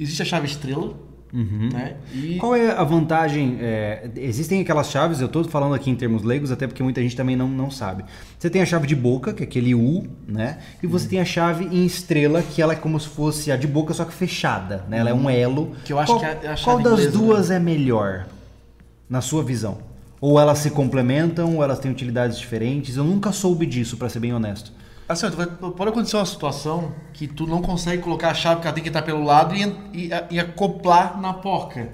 Existe a chave estrela, Uhum. Né? E... Qual é a vantagem? É, existem aquelas chaves, eu estou falando aqui em termos leigos, até porque muita gente também não, não sabe. Você tem a chave de boca, que é aquele U, né? E você uhum. tem a chave em estrela, que ela é como se fosse a de boca, só que fechada, né? Ela é um uhum. elo. Que eu acho qual, que é a chave Qual das inglesa, duas né? é melhor, na sua visão? Ou elas se complementam, ou elas têm utilidades diferentes? Eu nunca soube disso, para ser bem honesto. Assim, pode acontecer uma situação que tu não consegue colocar a chave, porque ela tem que estar pelo lado e, e, e acoplar na porca.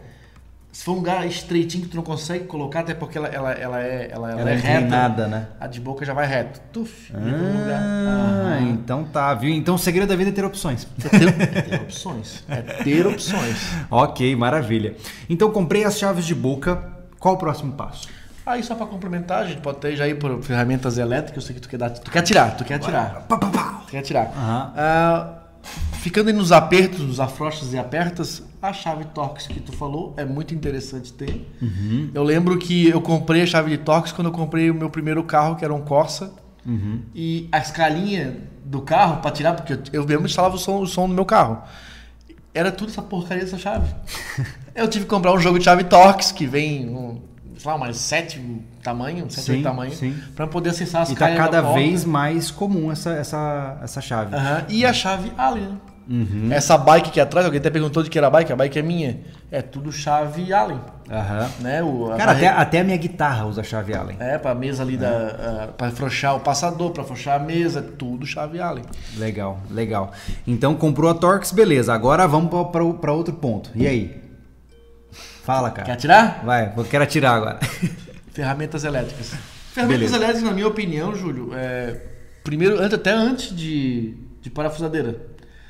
Se for um lugar estreitinho que tu não consegue colocar, até porque ela, ela, ela é, ela, ela, ela é, é reta. Nada, né? A de boca já vai reto. Tuf, ah, então tá, viu? Então o segredo da vida é ter opções. É ter, é ter opções. É ter opções. ok, maravilha. Então comprei as chaves de boca. Qual o próximo passo? Aí só para complementar, a gente pode ter já ir por ferramentas elétricas, eu sei que tu quer dar, tu quer tirar, tu quer tirar. Tu quer tirar. Uhum. Uh, ficando aí nos apertos, nos afrouxas e apertas, a chave Torx que tu falou é muito interessante ter. Uhum. Eu lembro que eu comprei a chave de Torx quando eu comprei o meu primeiro carro, que era um Corsa. Uhum. E a escalinha do carro para tirar, porque eu mesmo instalava o som, o som no meu carro. Era tudo essa porcaria dessa chave. eu tive que comprar um jogo de chave Torx que vem um, sei lá, mais sete tamanho, sete sim, tamanho, para poder acessar as E tá cada vez mais comum essa, essa, essa chave. Uhum. E a chave Allen. Uhum. Essa bike aqui atrás, alguém até perguntou de que era a bike, a bike é minha. É tudo chave Allen. Uhum. Né? O, Cara, até, até a minha guitarra usa chave Allen. É, pra mesa ali, da, uh, pra afrouxar o passador, pra afrouxar a mesa, tudo chave Allen. Legal, legal. Então comprou a Torx, beleza. Agora vamos para outro ponto. E aí? Fala, cara. Quer atirar? Vai, eu quero atirar agora. Ferramentas elétricas. Ferramentas Beleza. elétricas, na minha opinião, Júlio, é, primeiro, até antes de, de parafusadeira.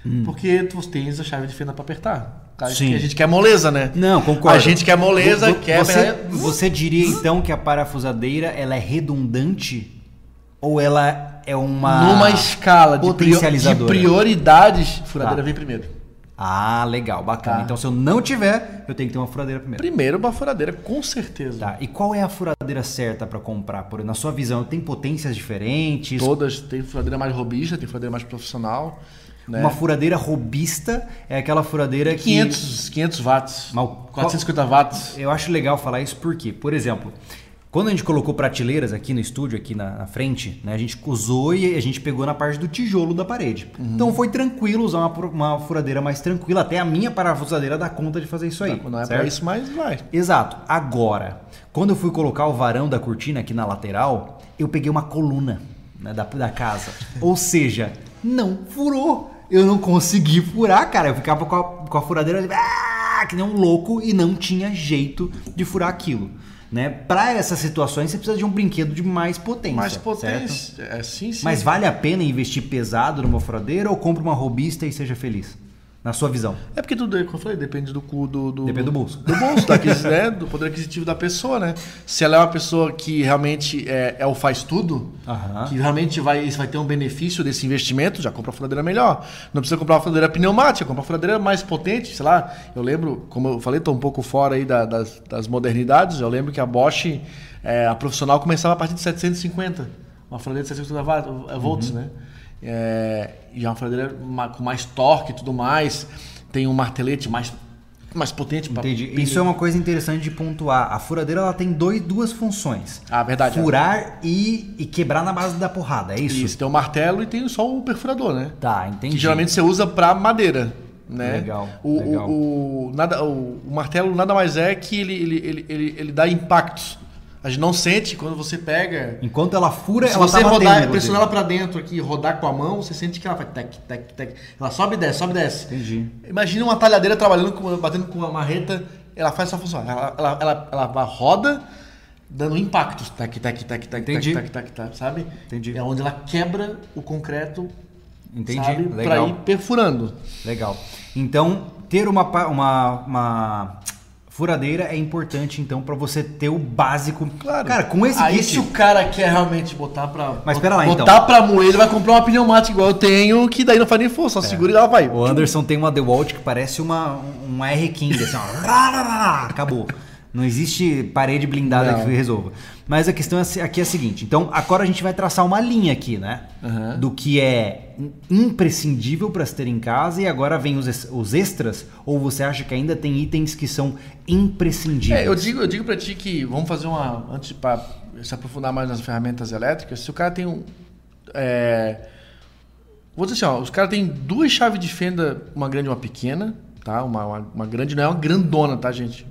Hum. Porque tu tens a chave de fenda para apertar. A gente, a gente quer moleza, né? Não, concordo. A gente quer moleza, você, quer... Você, você diria então que a parafusadeira ela é redundante ou ela é uma numa escala de, de prioridades, furadeira tá. vem primeiro. Ah, legal, bacana. Tá. Então, se eu não tiver, eu tenho que ter uma furadeira primeiro. Primeiro, uma furadeira, com certeza. Tá. E qual é a furadeira certa para comprar? Por, na sua visão, tem potências diferentes? Todas. Tem furadeira mais robista, tem furadeira mais profissional. Né? Uma furadeira robista é aquela furadeira 500, que... 500 watts. Mal... 450 watts. Eu acho legal falar isso porque, por exemplo, quando a gente colocou prateleiras aqui no estúdio, aqui na, na, frente, né, a gente usou e a gente pegou na parte do tijolo da parede. Uhum. Então foi tranquilo usar uma, uma, furadeira mais tranquila. Até a minha parafusadeira dá conta de fazer isso aí. Não, não é para isso, mas vai. Exato. Agora, quando eu fui colocar o varão da cortina aqui na lateral, eu peguei uma coluna né, da, da casa. Ou seja, não furou. Eu não consegui furar, cara. Eu ficava com a, com a furadeira ali, ah, que nem um louco e não tinha jeito de furar aquilo. Né? Para essas situações você precisa de um brinquedo de mais potência. Mais potência, é, sim, sim. Mas vale a pena investir pesado numa furadeira ou compra uma robista e seja feliz? Na sua visão? É porque tudo, como eu falei, depende do cu do, do, Depende do bolso. Do bolso, da, né, do poder aquisitivo da pessoa, né? Se ela é uma pessoa que realmente é, é o faz tudo, que realmente vai, vai ter um benefício desse investimento, já compra a furadeira melhor. Não precisa comprar uma furadeira pneumática, compra uma furadeira mais potente, sei lá. Eu lembro, como eu falei, estou um pouco fora aí da, das, das modernidades, eu lembro que a Bosch, é, a profissional, começava a partir de 750. Uma furadeira de 750 volts, uhum. né? É, e é uma furadeira com mais torque e tudo mais. Tem um martelete mais, mais potente. Entendi. Pra... Isso é uma coisa interessante de pontuar. A furadeira ela tem dois, duas funções. Ah, verdade. Furar e, e quebrar na base da porrada, é isso? Isso, tem o martelo e tem só o perfurador, né? Tá, entendi. Que geralmente você usa para madeira. Né? Legal. O, legal. O, o, nada, o, o, martelo nada mais é que ele, ele, ele, ele, ele dá impactos A gente não sente quando você pega. Enquanto ela fura, Se ela você tá rodar, batendo, pressionar ela pra dentro aqui, rodar com a mão, você sente que ela vai tec, tec, tec. Ela sobe e desce, sobe e desce. Entendi. Imagina uma talhadeira trabalhando com, batendo com uma marreta, ela faz essa função. Ela, ela, ela, ela roda dando impactos. Tac, tac, tac, tac, Entendi. tac, tac, tac, tac, sabe? Entendi. É onde ela quebra o concreto, Entendi. sabe? Legal. ir perfurando. Legal. Então, ter uma, uma, uma furadeira é importante, então, pra você ter o básico. Claro. Cara, com esse Aí kit. se o cara quer realmente botar pra. Mas pera lá, botar então. pra moer, ele vai comprar uma pneumática igual eu tenho, que daí não faz nem força, só segura e ela vai. É. O Anderson tem uma DeWalt que parece uma, um R15, assim, ó. Acabou. Não existe parede blindada Não. que resolva. Mas a questão é- aqui é a seguinte: então, agora a gente vai traçar uma linha aqui, né? Aham. Do que é imprescindível para se ter em casa e agora vem os, os extras? Ou você acha que ainda tem itens que são imprescindíveis? É, eu digo, eu digo pra ti que vamos fazer uma. Antes de se aprofundar mais nas ferramentas elétricas, se o cara tem um. É, vou dizer assim, ó, os caras têm duas chaves de fenda, uma grande e uma pequena, tá? Uma, uma, uma grande não é uma grandona, tá, gente?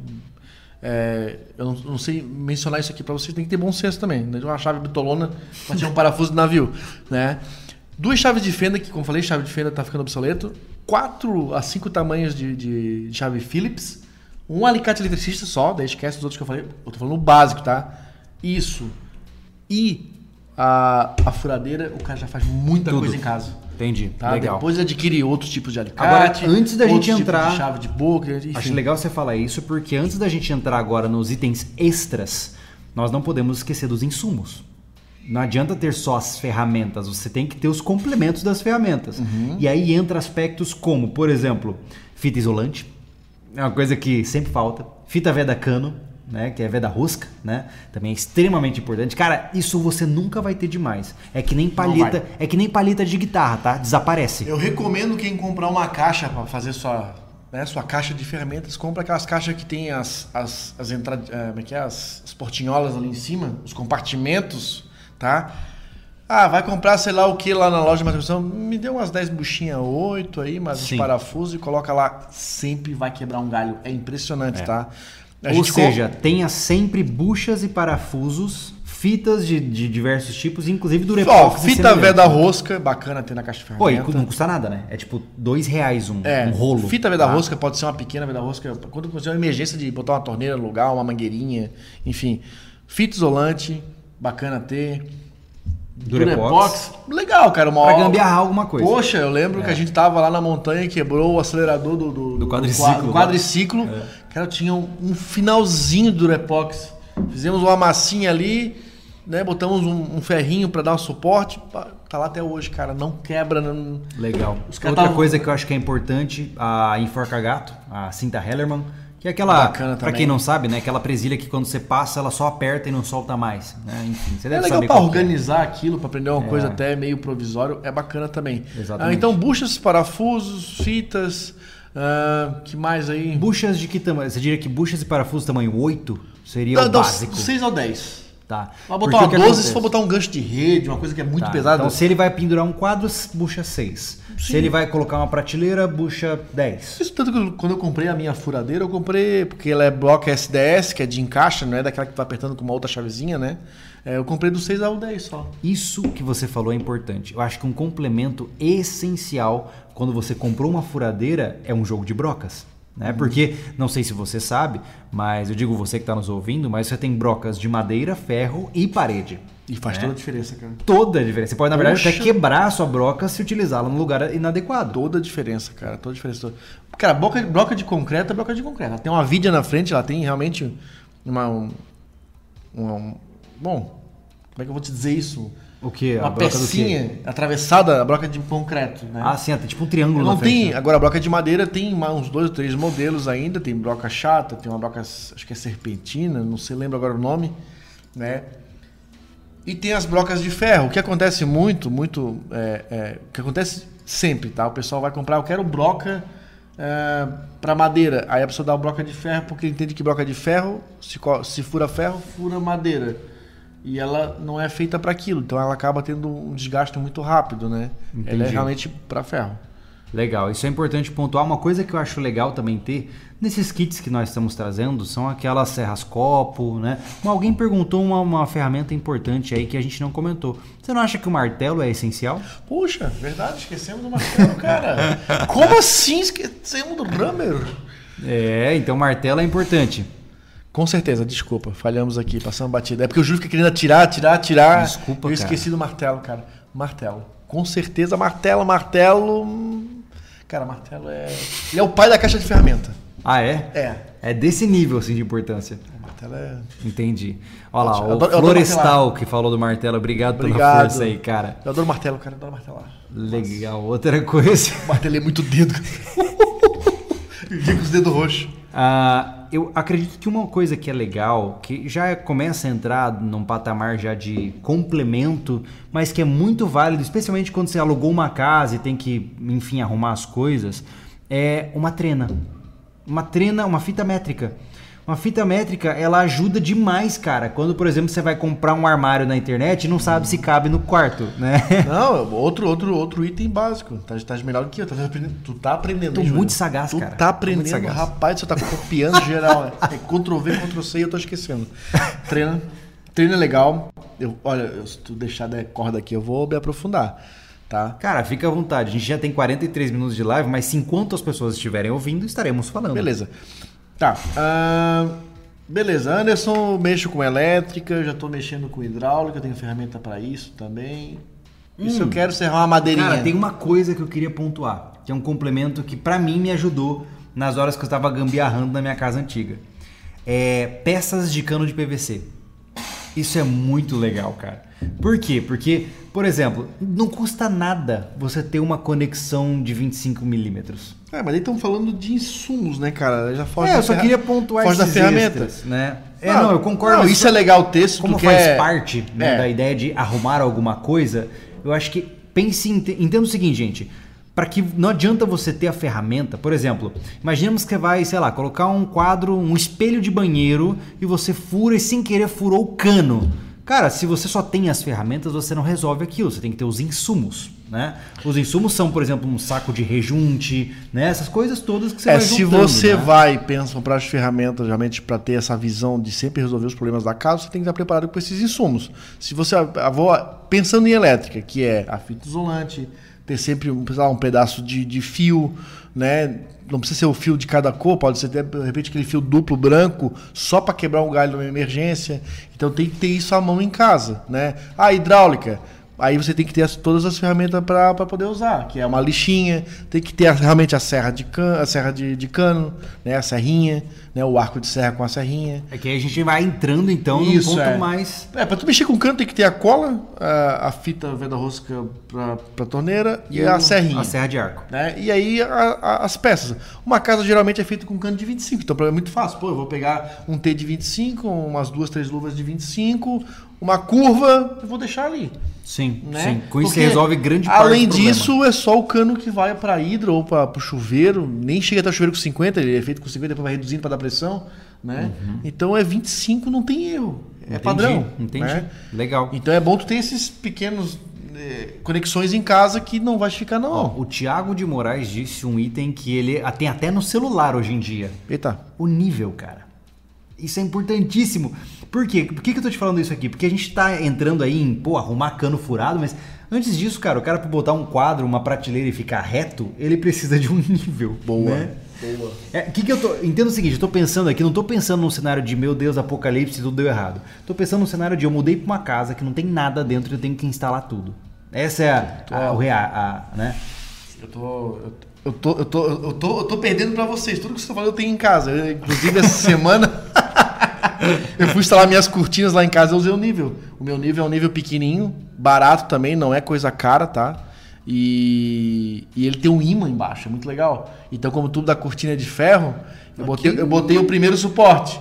É, eu não, não sei mencionar isso aqui pra vocês, tem que ter bom senso também. Não é uma chave bitolona pra tirar um parafuso do navio, né? Duas chaves de fenda, que como falei, chave de fenda tá ficando obsoleto. Quatro a cinco tamanhos de, de- de chave Phillips. Um alicate eletricista só, daí esquece os outros que eu falei. Eu tô falando o básico, tá? Isso. E a, a furadeira, o cara já faz muita Tudo. coisa em casa. Entendi. Tá? Legal. Depois adquire outros tipos de alicate. Agora, antes da gente entrar- De chave de boca, enfim. Acho legal você falar isso porque antes da gente entrar agora nos itens extras, nós não podemos esquecer dos insumos. Não adianta ter só as ferramentas, você tem que ter os complementos das ferramentas. Uhum. E aí entra aspectos como, por exemplo, fita isolante, é uma coisa que sempre falta, fita veda cano, né, que é veda rosca, né? Também é extremamente importante. Cara, isso você nunca vai ter demais. É que nem palheta, é que nem palheta de guitarra, tá? Desaparece. Eu recomendo quem comprar uma caixa para fazer sua, né, sua caixa de ferramentas, compra aquelas caixas que tem as, as, as entradas, como é que é? As, as portinholas ali em cima, os compartimentos, tá? Ah, vai comprar sei lá o que lá na loja de manutenção, me dê umas 10 buchinhas, 8 aí, Sim. parafusos e coloca lá, sempre vai quebrar um galho. É impressionante, tá? A Ou seja, tenha sempre buchas e parafusos, fitas de, de diversos tipos, inclusive Ó, durepox. e fita veda rosca, bacana ter na caixa de Pô, e ferramenta. não custa nada, né? É tipo dois reais um, É, um rolo. Fita veda tá? rosca pode ser uma pequena veda rosca. Quando você uma emergência de botar uma torneira no lugar, uma mangueirinha, enfim. Fita isolante, bacana ter. Durepox. legal, cara. Uma Pra gambiarrar alguma coisa. Poxa, eu lembro que a gente tava lá na montanha e quebrou o acelerador do, do, Do quadriciclo, qua- do né? quadriciclo. Cara, tinha um, um finalzinho do Durepox. Fizemos uma massinha ali, né? Botamos um, um ferrinho pra dar um suporte. Tá lá até hoje, cara. Não quebra, não. Legal. Outra tavam- coisa que eu acho que é importante, a enforca gato, a cinta Hellerman, que é aquela, também. quem não sabe, né, aquela presilha que quando você passa, ela só aperta e não solta mais, né? Enfim, você É deve legal saber pra qual que é. organizar aquilo, pra aprender uma É. coisa até meio provisório, é bacana também. Exatamente. Ah, então, buchas, parafusos, fitas, ah, que mais aí? Buchas de que tamanho? Você diria que buchas e parafusos tamanho 8 seria Dá- o básico? 6 ao 10. Tá. Porque botar uma o que 12 acontece? se for botar um gancho de rede, uma coisa que é muito Tá, pesada. Então, se ele vai pendurar um quadro, bucha 6. Se ele vai colocar uma prateleira, bucha 10. Isso tanto que eu- quando eu comprei a minha furadeira, eu comprei porque ela é bloco SDS, que é de encaixa, não é daquela que vai apertando com uma outra chavezinha, né? É, eu comprei do 6 ao 10 só. Isso que você falou é importante. Eu acho que um complemento essencial quando você comprou uma furadeira é um jogo de brocas. Né? Uhum. Porque, não sei se você sabe, mas eu digo você que está nos ouvindo, mas você tem brocas de madeira, ferro e parede. E faz É. toda a diferença, cara. Toda a diferença. Você pode, na verdade, até Poxa. quebrar a sua broca se utilizá-la no lugar inadequado. Toda a diferença, cara. Toda a diferença. Cara, bloca, bloca de concreto é bloca de concreto. Ela tem uma vidia na frente, ela tem realmente uma. Um, um- bom, como é que eu vou te dizer isso? O que? Uma pecinha atravessada, a bloca de concreto, né? Ah, sim, tem tipo um triângulo não na frente. tem. né? Agora, a bloca de madeira tem uns dois ou três modelos ainda. Tem bloca chata, tem uma bloca, acho que é serpentina, não sei, lembro agora o nome, né? E tem as brocas de ferro. O que acontece muito, muito. É, é, o que acontece sempre, tá? O pessoal vai comprar, eu quero broca é, para madeira. Aí a pessoa dá a broca de ferro porque ele entende que broca de ferro, se, se fura ferro, fura madeira. E ela não é feita para aquilo, então ela acaba tendo um desgaste muito rápido, né? Ela é Entendi. realmente para ferro. Legal, isso é importante pontuar. Uma coisa que eu acho legal também ter nesses kits que nós estamos trazendo são aquelas serras copo, né? Alguém perguntou uma, uma ferramenta importante aí que a gente não comentou. Você não acha que o martelo é essencial? Puxa, verdade, esquecemos do martelo, cara. Como assim esquecemos do hammer? É, então martelo é importante. Com certeza, desculpa, falhamos aqui, passamos batida. É porque o Júlio fica querendo atirar, atirar, atirar. Desculpa, Eu cara. esqueci do martelo, cara. Martelo. Com certeza, martelo, martelo. hum, Cara, martelo é. Ele é o pai da caixa de ferramenta. Ah, é? É. É desse nível assim de importância. O martelo é. Entendi. Olha lá, o adoro- Florestal que falou do martelo. Obrigado, pela Obrigado. força aí, cara. Eu adoro martelo, cara. Eu adoro martelar. Legal. Outra coisa. Martelei muito dedo. Vivia com os dedos roxos. Ah, eu acredito que uma coisa que é legal, que já começa a entrar num patamar já de complemento, mas que é muito válido, especialmente quando você alugou uma casa e tem que, enfim, arrumar as coisas, é uma trena. Uma trena, uma fita métrica. Uma fita métrica, ela ajuda demais, cara. Quando, por exemplo, você vai comprar um armário na internet e não sabe se cabe no quarto, né? Não, outro, outro, outro item básico. Tá, tá melhor do que eu. Tá tu tá aprendendo. Tô hein, Júlio? muito sagaz, tu cara. tá Tô muito aprendendo, sagaz. rapaz. Você tá copiando geral. É, é Ctrl V, Ctrl C e eu tô esquecendo. Treina. Treina é legal. Eu, olha, se tu deixar da corda aqui, eu vou me aprofundar. Tá? Cara, fica à vontade. A gente já tem 43 minutos de live, mas se enquanto as pessoas estiverem ouvindo, estaremos falando. Beleza. Tá. ah, beleza. Anderson, mexo com elétrica, já tô mexendo com hidráulica, tenho ferramenta pra isso também. E se eu quero serrar uma madeirinha? Cara, tem uma coisa que eu queria pontuar, que é um complemento que pra mim me ajudou nas horas que eu estava gambiarrando na minha casa antiga. É peças de cano de PVC. Isso é muito legal, cara. Por quê? Porque, por exemplo, não custa nada você ter uma conexão de 25 milímetros. É, mas aí estamos falando de insumos, né, cara? Já foge É, eu só ferra- queria pontuar foge da ferramenta. extras, né? É, não, eu concordo. Não, isso é legal ter, se como faz quer... parte né, É. da ideia de arrumar alguma coisa, eu acho que pense, em- entenda o seguinte, gente. Para que não adianta você ter a ferramenta, por exemplo, imaginemos que você vai, sei lá, colocar um quadro, um espelho de banheiro e você fura e sem querer furou o cano. Cara, se você só tem as ferramentas, você não resolve aquilo, você tem que ter os insumos, né? Os insumos são, por exemplo, um saco de rejunte, né? Essas coisas todas que você É, vai se juntando, você né? vai e pensa comprar as ferramentas realmente para ter essa visão de sempre resolver os problemas da casa, você tem que estar preparado com esses insumos. Se você a- vou pensando em elétrica, que é a fita isolante, ter sempre um, lá, um pedaço de, de fio, né? Não precisa ser o fio de cada cor, pode ser de repente aquele fio duplo branco só para quebrar um galho numa emergência. Então tem que ter isso à mão em casa, né? A hidráulica, Aí você tem que ter as- todas as ferramentas para poder usar, que é uma lixinha, tem que ter a- realmente a serra de cano, a serra de, de cano, né, a serrinha, né, o arco de serra com a serrinha. É que aí a gente vai entrando então Isso, num ponto é. mais. É, para tu mexer com cano tem que ter a cola, a, a fita veda rosca para torneira e, a o- serrinha. A serra de arco. né? E aí a- a- as peças. Uma casa geralmente é feita com cano de 25, então é muito fácil. Pô, eu vou pegar um T de 25, umas duas, três luvas de 25, uma curva, eu vou deixar ali. Sim, né? sim. Com isso Porque, você resolve grande parte Além disso, é só o cano que vai para hidro ou para o chuveiro. Nem chega até o chuveiro com 50, ele é feito com 50, depois vai reduzindo para dar pressão. Né? Então é 25, não tem erro. É Uhum. Entendi, padrão. Entendi. né? Legal. Então é bom tu ter esses pequenos eh, conexões em casa que não vai ficar, não. Ó, o Thiago de Moraes disse um item que ele tem até no celular hoje em dia. Eita. O nível, cara. Isso é importantíssimo. Por quê? Por que, que eu tô te falando isso aqui? Porque a gente tá entrando aí em, pô, arrumar cano furado, mas antes disso, cara, o cara pra botar um quadro, uma prateleira e ficar reto, ele precisa de um nível. Boa. Né? Boa. É, que que eu tô, entendo o seguinte, eu tô pensando aqui, não tô pensando num cenário de meu Deus, apocalipse, tudo deu errado. Tô pensando num cenário de eu mudei pra uma casa que não tem nada dentro e eu tenho que instalar tudo. Essa é a, a, o rea- a- né? Eu tô. Eu tô, eu tô, eu tô, eu tô perdendo pra vocês. Tudo que você falando eu tenho em casa. Eu, inclusive, essa semana eu fui instalar minhas cortinas lá em casa eu usei o nível. O meu nível é um nível pequenininho, barato também, não é coisa cara, tá? E, e ele tem um imã embaixo, é muito legal. Então, como o tubo da cortina é de ferro, eu botei, eu botei o primeiro suporte.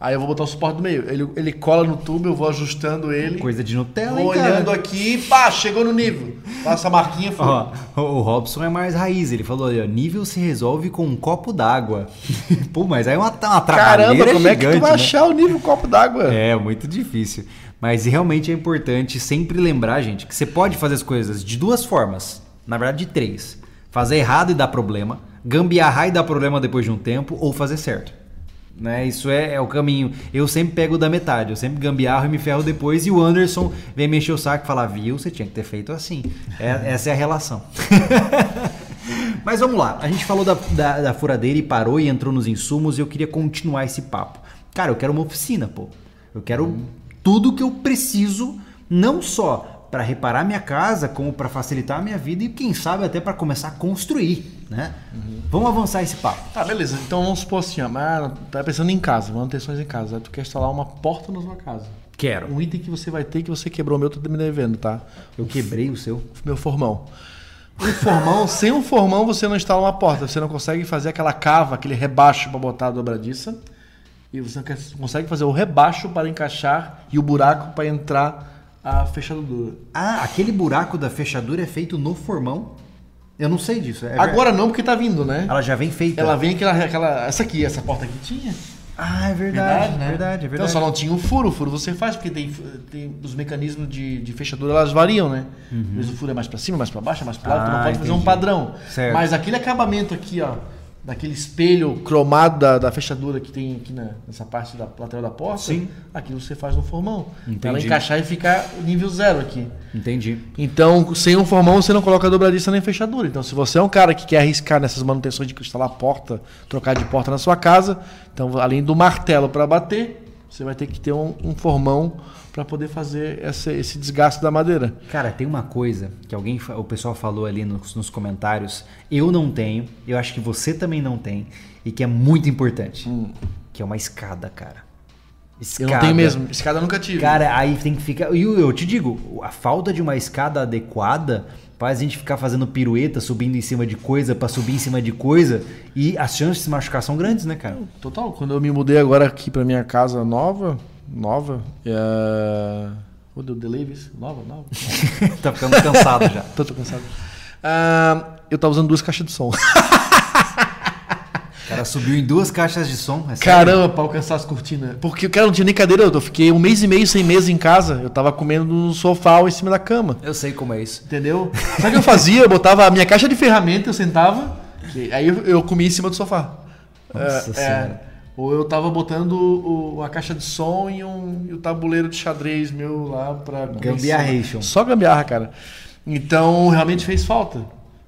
Aí eu vou botar o suporte do meio. Ele, ele cola no tubo, eu vou ajustando ele. Coisa de Nutella, Vou hein, olhando aqui, pá, chegou no nível. Passa a marquinha, foi. Ó, o Robson é mais raiz, ele falou ali, ó, nível se resolve com um copo d'água. Pô, mas aí é uma, uma Caramba, como é que tu gigante, vai né? achar o nível copo d'água? É, muito difícil. Mas realmente é importante sempre lembrar, gente, que você pode fazer as coisas de duas formas. Na verdade, de três. Fazer errado e dar problema, gambiarrar e dar problema depois de um tempo, ou fazer certo. Né? Isso é, é o caminho. Eu sempre pego da metade, eu sempre gambiarro e me ferro depois, e o Anderson vem mexer o saco e falar, viu, você tinha que ter feito assim. É, essa é a relação. Mas vamos lá, a gente falou da, da, da furadeira e parou e entrou nos insumos e eu queria continuar esse papo. Cara, eu quero uma oficina, pô. Eu quero hum. tudo que eu preciso, não só para reparar minha casa, como para facilitar a minha vida e quem sabe até para começar a construir, né? Uhum. Vamos avançar esse papo. Tá, beleza. Então vamos supor assim, ó, mas tá pensando em casa, manutenções em casa. Tu quer instalar uma porta na sua casa. Quero. Um item que você vai ter que você quebrou o meu, tô me devendo, tá? Eu quebrei o seu? Meu formão. Um formão, sem um formão você não instala uma porta, você não consegue fazer aquela cava, aquele rebaixo para botar a dobradiça. E você não consegue fazer o rebaixo para encaixar e o buraco para entrar a fechadura. Ah, aquele buraco da fechadura é feito no formão? Eu não sei disso. É Agora não, porque tá vindo, né? Ela já vem feita. Ela vem aquela, aquela. Essa aqui, essa porta aqui tinha. Ah, é verdade, verdade, né? verdade, é verdade. Então só não tinha o furo. O furo você faz, porque tem, tem os mecanismos de, de fechadura, elas variam, né? Uhum. Vezes o furo é mais para cima, mais para baixo, mais para lado, ah, tu não pode entendi. fazer um padrão. Certo. Mas aquele acabamento aqui, ó, daquele espelho cromado da, da, fechadura que tem aqui na, nessa parte da lateral da porta, Sim. aquilo você faz no formão. Entendi. Ela encaixar e ficar nível zero aqui. Entendi. Então, sem um formão, você não coloca dobradiça nem fechadura. Então, se você é um cara que quer arriscar nessas manutenções de instalar porta, trocar de porta na sua casa, então, além do martelo para bater, você vai ter que ter um, um formão para poder fazer essa, esse desgaste da madeira. Cara, tem uma coisa que alguém, o pessoal falou ali nos, nos, comentários, eu não tenho, eu acho que você também não tem e que é muito importante, hum. que é uma escada, cara. Escada. Eu não tenho mesmo, escada eu nunca tive. Cara, aí tem que ficar. E eu, eu te digo, a falta de uma escada adequada faz a gente ficar fazendo pirueta, subindo em cima de coisa para subir em cima de coisa e as chances de se machucar são grandes, né, cara? Total. Quando eu me mudei agora aqui para minha casa nova, nova. É... Oh, deu delay, isso? Nova, nova. tá ficando cansado já. tô, tô cansado. Uh, eu tava usando duas caixas de som. o cara subiu em duas caixas de som. É Caramba, pra alcançar as cortinas. Porque o cara não tinha nem cadeira. Eu fiquei um mês e meio sem mesa em casa. Eu tava comendo no sofá ou em cima da cama. Eu sei como é isso. Entendeu? Sabe o que eu fazia? Eu botava a minha caixa de ferramenta, eu sentava. Aí eu, eu comia em cima do sofá. Nossa uh, senhora. É, ou eu tava botando o, a caixa de som e, um, e o tabuleiro de xadrez meu lá pra. Gambiarration. Só gambiarra, cara. Então realmente fez falta.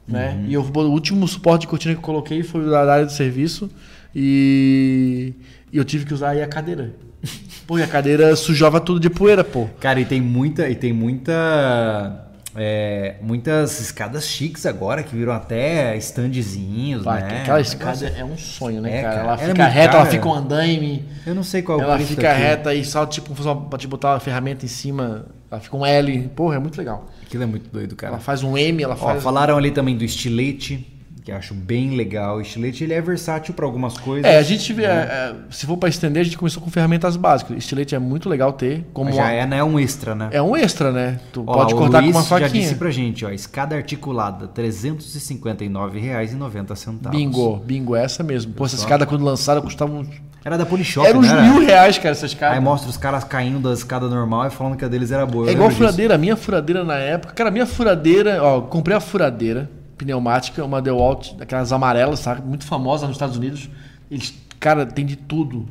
Né? Uhum. E eu, o último suporte de cortina que eu coloquei foi da área de serviço. E, e eu tive que usar aí a cadeira. Pô, e a cadeira sujava tudo de poeira, pô. Cara, e tem muita. E tem muita é, muitas escadas chiques agora que viram até standzinhos, Vai, né? Aquela escada é um sonho, né, é, cara? Ela, ela é fica é reta, cara. ela fica um andaime. Eu não sei qual é o Ela fica aqui. reta e só tipo pra te botar uma ferramenta em cima, ela fica um L. Porra, é muito legal. Aquilo é muito doido, cara. Ela faz um M, ela faz. Ó, falaram ali também do estilete que acho bem legal. O estilete ele é versátil para algumas coisas. É, a gente vê, né? é, se for para estender, a gente começou com ferramentas básicas. Estilete é muito legal ter. Como Mas já uma... é, né, um extra, né? É um extra, né? Tu ó, pode cortar Luiz com uma faquinha. já disse pra gente, ó, escada articulada, R$ 359,90. Bingo, bingo, é essa mesmo. Pô, essa escada quando lançada custava uns... Era da Polishop, Era uns era? mil reais, cara, essa escada. Aí mostra os caras caindo da escada normal e falando que a deles era boa. é igual a furadeira. A minha furadeira na época... Cara, a minha furadeira... Ó, comprei a furadeira pneumática, uma DeWalt, daquelas amarelas, sabe? Muito famosa nos Estados Unidos. Eles, cara, tem de tudo.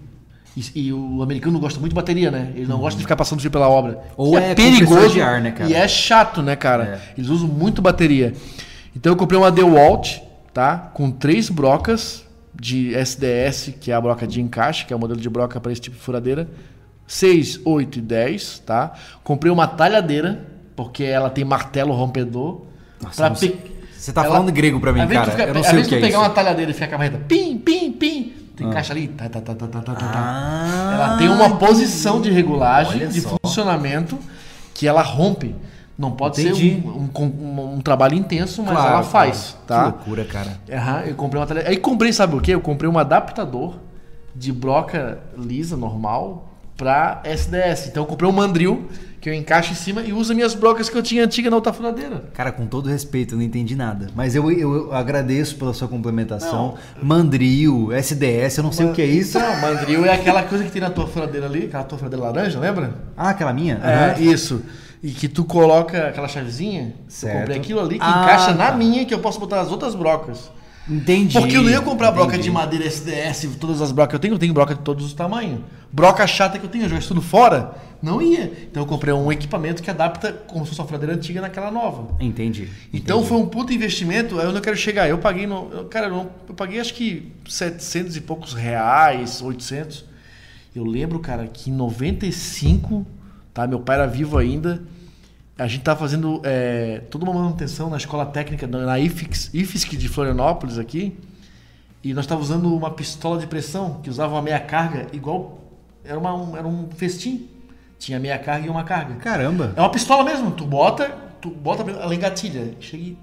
E, e, o americano gosta muito de bateria, né? Ele não uhum. gosta de ficar passando fio pela obra. Ou é, é perigoso de ar, né, cara? E é chato, né, cara? É. Eles usam muito bateria. Então eu comprei uma DeWalt, tá? Com três brocas de SDS, que é a broca de encaixe, que é o modelo de broca para esse tipo de furadeira. 6, 8 e 10, tá? Comprei uma talhadeira, porque ela tem martelo rompedor. Nossa, pe... Você tá ela, falando grego pra mim, cara. Fica, eu não sei o que é pegar uma talhadeira e ficar com a carreta, pim, pim, pim, tem ah. caixa ali, tá, tá, tá, tá, tá, tá, tá. Ah, ela tem uma posição de regulagem, de só. funcionamento, que ela rompe. Não pode Entendi. ser um, um, um, um, trabalho intenso, mas claro, ela faz, tá? Que loucura, cara. Uhum, eu comprei uma talhadeira. Aí comprei, sabe o quê? Eu comprei um adaptador de broca lisa, normal, para SDS. Então eu comprei um mandril que eu encaixo em cima e uso minhas brocas que eu tinha antiga na outra furadeira. Cara, com todo respeito, eu não entendi nada. Mas eu, eu agradeço pela sua complementação. Não. Mandril, SDS, eu não sei Man... o que é isso. Não, mandril é aquela coisa que tem na tua furadeira ali, aquela tua furadeira laranja, lembra? Ah, aquela minha? É, uhum. isso. E que tu coloca aquela chavezinha, Certo. eu comprei aquilo ali que Ah, encaixa na tá. minha que eu posso botar as outras brocas. Entendi. Porque eu não ia comprar broca entendi. de madeira SDS, todas as brocas que eu tenho, eu tenho broca de todos os tamanhos. Broca chata que eu tenho, eu isso tudo fora, não ia. Então eu comprei um equipamento que adapta como se fosse uma antiga naquela nova. Entendi. Então entendi. foi um puto investimento, aí eu não quero chegar. Eu paguei, no, eu- cara, eu, eu paguei acho que 700 e poucos reais, 800. Eu lembro, cara, que em 95, tá? Meu pai era vivo ainda. A gente tava fazendo é, toda uma manutenção na escola técnica, na na IFIX, IFISC de Florianópolis aqui. E nós estávamos usando uma pistola de pressão que usava uma meia carga, igual. Era, uma, um, era um festim. Tinha meia carga e uma carga. Caramba. É uma pistola mesmo, tu bota, tu bota, ela engatilha. Chega e.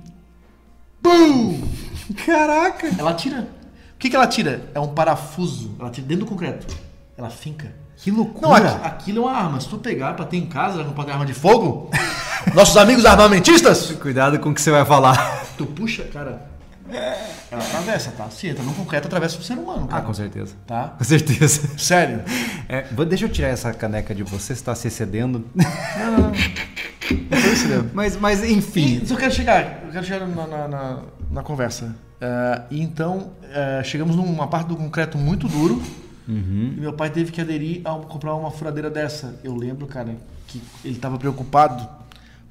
BUM! Caraca. Ela tira. O que, que ela tira? É um parafuso. Ela tira dentro do concreto. Ela finca. Que loucura. Não, aqui- aquilo é uma arma. Se tu pegar pra ter em casa, não pode ter arma de fogo. Nossos amigos armamentistas, Cuidado com o que você vai falar. tu puxa, cara. Ela atravessa, tá? Se entra no concreto, atravessa o ser humano, Ah, cara. com certeza. Tá? Com certeza. Sério. É, deixa eu tirar essa caneca de você, você está se excedendo. Não, não, não. Não. Mas, mas enfim. E, eu quero chegar, eu quero chegar na, na, na- na conversa. Eh, e então, eh, chegamos numa parte do concreto muito duro Uhum. e meu pai teve que aderir a comprar uma furadeira dessa. Eu lembro, cara, que ele estava preocupado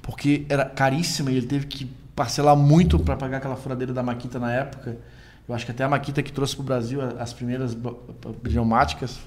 porque era caríssima e ele teve que parcelar muito para pagar aquela furadeira da Makita na época. Eu acho que até a Makita que trouxe para o Brasil as primeiras pneumáticas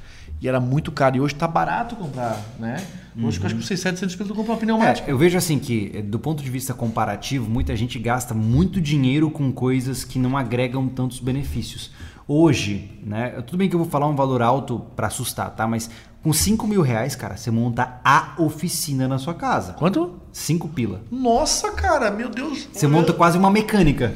e era muito caro. E hoje tá barato comprar, né? Hoje eu acho que por 600, 700 pesos tu compra uma pneumática. É, eu vejo assim que, eh, do ponto de vista comparativo, muita gente gasta muito dinheiro com coisas que não agregam tantos benefícios. Hoje, né? Tudo bem que eu vou falar um valor alto para assustar, tá? Mas com 5 mil reais, cara, você monta a oficina na sua casa. Quanto? 5 pila. Nossa, cara, meu Deus. Você monta quase uma mecânica.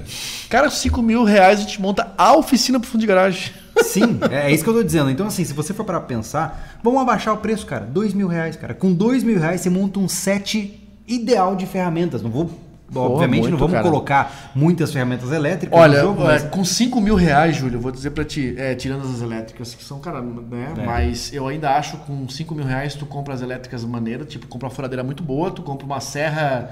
Cara, 5 mil reais a gente monta a oficina pro fundo de garagem. Sim, é, é isso que eu tô dizendo. Então, assim, se você for para pensar, vamos abaixar o preço, cara. Dois mil reais, cara. Com dois mil reais você monta um set ideal de ferramentas. Não vou. Obviamente, não muito, vamos cara. colocar muitas ferramentas elétricas Olha, jogo, mas com 5 mil reais, Júlio, vou dizer pra ti, é, tirando as elétricas, que são, cara, né? É. Mas eu ainda acho que com 5 mil reais tu compra as elétricas maneiras, tipo, compra uma furadeira muito boa, tu compra uma serra.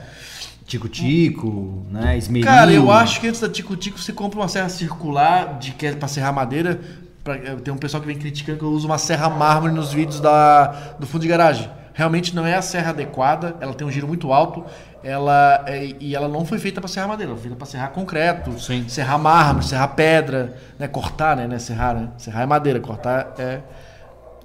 tico-tico, né? Esmeril. Cara, eu acho que antes da Tico Tico você compra uma serra circular de que é pra serrar madeira. Pra, é, tem um pessoal que vem criticando que eu uso uma serra mármore nos vídeos da, do fundo de garagem. Realmente não é a serra adequada, ela tem um giro muito alto, ela é- e ela não foi feita para serrar madeira, ela foi feita para serrar concreto, Sim. serrar mármore, serrar pedra, né? cortar, né? Não é serrar, né? Serrar é madeira, cortar é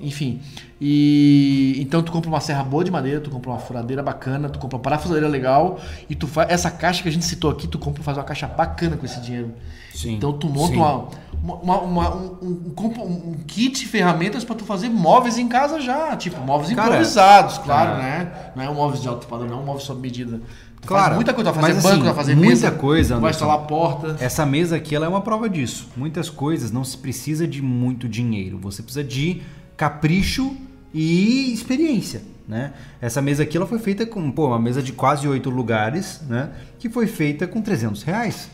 enfim. E então tu compra uma serra boa de madeira, tu compra uma furadeira bacana, tu compra uma parafusadeira legal e tu faz essa caixa que a gente citou aqui, tu compra faz uma caixa bacana com esse dinheiro. Sim, Então tu monta uma, uma, uma- um, um- um kit de ferramentas para tu fazer móveis em casa já, tipo móveis Cara, improvisados, claro, é. né? Não é um móveis de alto padrão, não é um móvel sob medida. Tu Claro, muita coisa, tu vai fazer mas, banco, assim, vai fazer muita mesa, coisa, tu vai Anderson. instalar porta. Essa mesa aqui ela é uma prova disso. Muitas coisas não se precisa de muito dinheiro. Você precisa de capricho e experiência, né? Essa mesa aqui ela foi feita com pô, uma mesa de quase oito lugares, né? Que foi feita com 300 reais.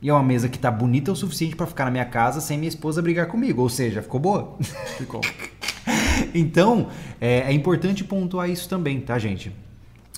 E é uma mesa que tá bonita o suficiente para ficar na minha casa sem minha esposa brigar comigo. Ou seja, ficou boa. Ficou. Então, é, é importante pontuar isso também, tá, gente?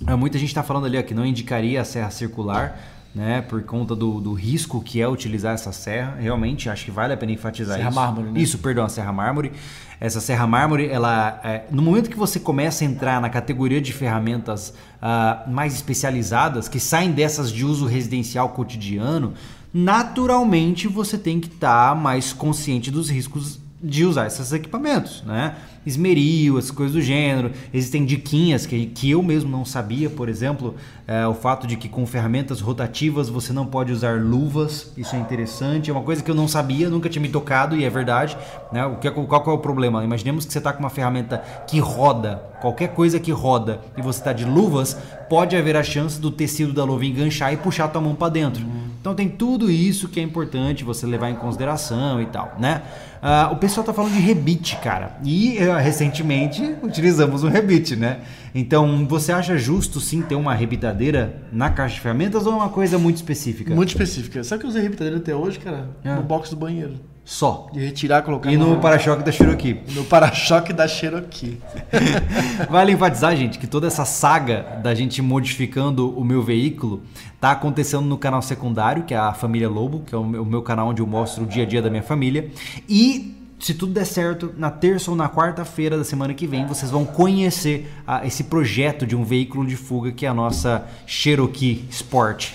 É, Muita gente está falando ali ó, que não indicaria a serra circular, né? Por conta do, do risco que é utilizar essa serra. Realmente, acho que vale a pena enfatizar Serra isso. mármore, né? Isso, perdão, a serra mármore. Essa serra mármore, ela, é, no momento que você começa a entrar na categoria de ferramentas ah, mais especializadas, que saem dessas de uso residencial cotidiano, naturalmente você tem que estar mais consciente dos riscos de usar esses equipamentos, né? Esmeril, essas coisas do gênero. Existem diquinhas que, que eu mesmo não sabia, por exemplo, é, o fato de que com ferramentas rotativas você não pode usar luvas. Isso é interessante, é uma coisa que eu não sabia, nunca tinha me tocado e é verdade. Né? O que, é- qual é o problema? Imaginemos que você está com uma ferramenta que roda, qualquer coisa que roda e você está de luvas, pode haver a chance do tecido da luva enganchar e puxar a tua mão para dentro. Então tem tudo isso que é importante você levar em consideração e tal, né? Ah, o pessoal tá falando de rebite, cara. E é recentemente utilizamos um rebite, né? Então, você acha justo sim ter uma rebitadeira na caixa de ferramentas ou é uma coisa muito específica? Muito específica. Sabe que eu usei rebitadeira até hoje, cara? É. No box do banheiro. Só. De retirar, colocar E no para-choque da Cherokee. no para-choque da Cherokee. Vale enfatizar, gente, que toda essa saga da gente modificando o meu veículo tá acontecendo no canal secundário, que é a Família Lobo, que é o meu- o meu canal onde eu mostro o dia a dia da minha família. E se tudo der certo, na terça ou na quarta-feira da semana que vem, vocês vão conhecer ah, esse projeto de um veículo de fuga que é a nossa Cherokee Sport.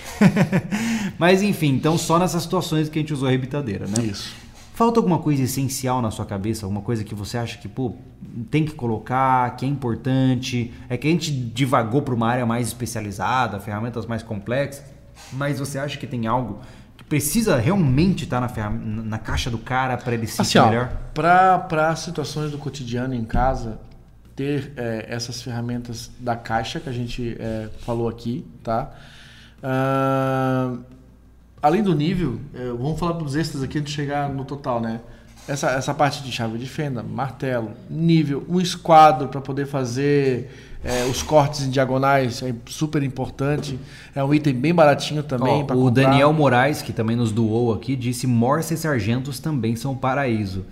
Mas enfim, então só nessas situações que a gente usou a rebitadeira, né? Isso. Falta alguma coisa essencial na sua cabeça? Alguma coisa que você acha que, pô, tem que colocar, que é importante? É que a gente divagou para uma área mais especializada, ferramentas mais complexas, mas você acha que tem algo precisa realmente estar na, ferram- na caixa do cara para ele se Assim, melhor? para situações do cotidiano em casa, ter é, essas ferramentas da caixa que a gente é, falou aqui, tá? Ah, além do nível, é, vamos falar dos extras aqui antes de chegar no total, né? Essa, essa parte de chave de fenda, martelo, nível, um esquadro para poder fazer é, os cortes em diagonais é super importante. É um item bem baratinho também. Ó, o comprar. Daniel Moraes, que também nos doou aqui, disse Morse e Sargentos também são paraíso.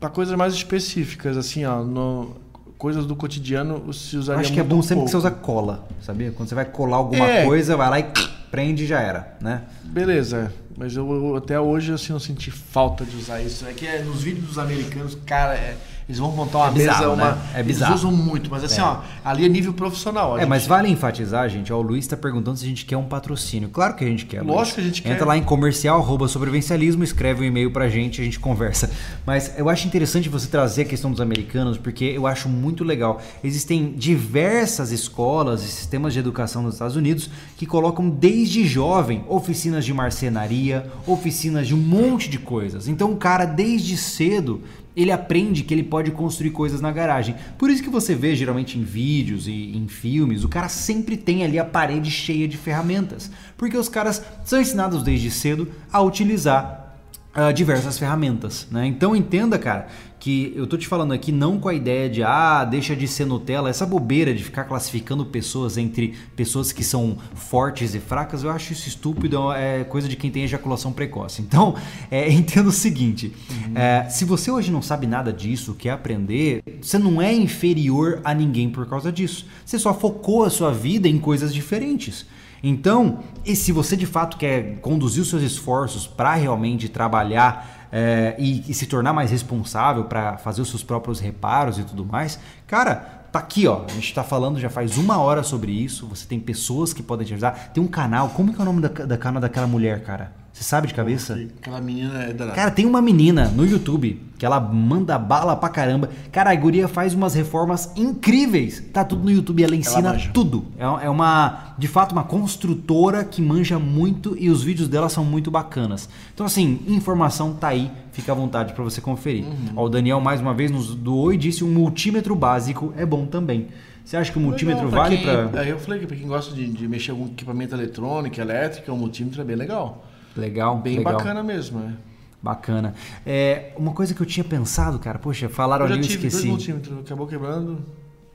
Para coisas mais específicas, assim, ó, no- coisas do cotidiano se Eu usaria acho que é bom sempre que pouco. você usa cola, sabia? Quando você vai colar alguma É. coisa, vai lá e prende e já era, né? Beleza, mas eu, eu até hoje assim não senti falta de usar isso. É que é, nos vídeos dos americanos, cara, é, eles vão montar uma É bizarro, mesa, uma, né? É bizarro. eles usam muito, mas assim, É. ó, ali é nível profissional. É, mas vale enfatizar, gente, ó, o Luiz está perguntando se a gente quer um patrocínio. Claro que a gente quer, Luiz. Lógico que a gente quer. Entra lá em comercial, arroba sobrevivencialismo, escreve um e-mail pra gente, a gente conversa. Mas eu acho interessante você trazer a questão dos americanos, porque eu acho muito legal. Existem diversas escolas e sistemas de educação nos Estados Unidos que colocam desde jovem oficinas de marcenaria, oficinas de um monte de coisas. Então o cara, desde cedo, ele aprende que ele pode construir coisas na garagem. Por isso que você vê geralmente em vídeos e em filmes, o cara sempre tem ali a parede cheia de ferramentas, porque os caras são ensinados desde cedo a utilizar ah, diversas ferramentas, né? Então entenda, cara, que eu tô te falando aqui não com a ideia de ah, deixa de ser Nutella, essa bobeira de ficar classificando pessoas entre pessoas que são fortes e fracas, eu acho isso estúpido, é coisa de quem tem ejaculação precoce. Então, é, entenda o seguinte: é, se você hoje não sabe nada disso, quer aprender, você não é inferior a ninguém por causa disso. Você só focou a sua vida em coisas diferentes. Então, e se você de fato quer conduzir os seus esforços para realmente trabalhar é, e, e se tornar mais responsável para fazer os seus próprios reparos e tudo mais, cara, tá aqui ó. A gente tá falando já faz uma hora sobre isso. Você tem pessoas que podem te ajudar. Tem um canal. Como que é o nome da, da canal daquela mulher, cara? Você sabe de cabeça? Aquela menina é danada. Cara, tem uma menina no YouTube que ela manda bala pra caramba. Cara, a guria faz umas reformas incríveis. Tá tudo no YouTube, ela ensina manja. tudo. É é uma, de fato, uma construtora que manja muito e os vídeos dela são muito bacanas. Então, assim, informação tá aí, fica à vontade pra você conferir. Ó, o Daniel, mais uma vez, nos doou e disse um multímetro básico é bom também. Você acha que o multímetro Legal, vale quem, pra. Aí eu falei que pra quem gosta de, de mexer com equipamento eletrônico, elétrico, o multímetro é bem legal. Legal, Bem legal. bacana mesmo, né? Bacana. É, uma coisa que eu tinha pensado, cara, poxa, falaram Eu ali, eu tive dois esqueci. multímetros, acabou quebrando.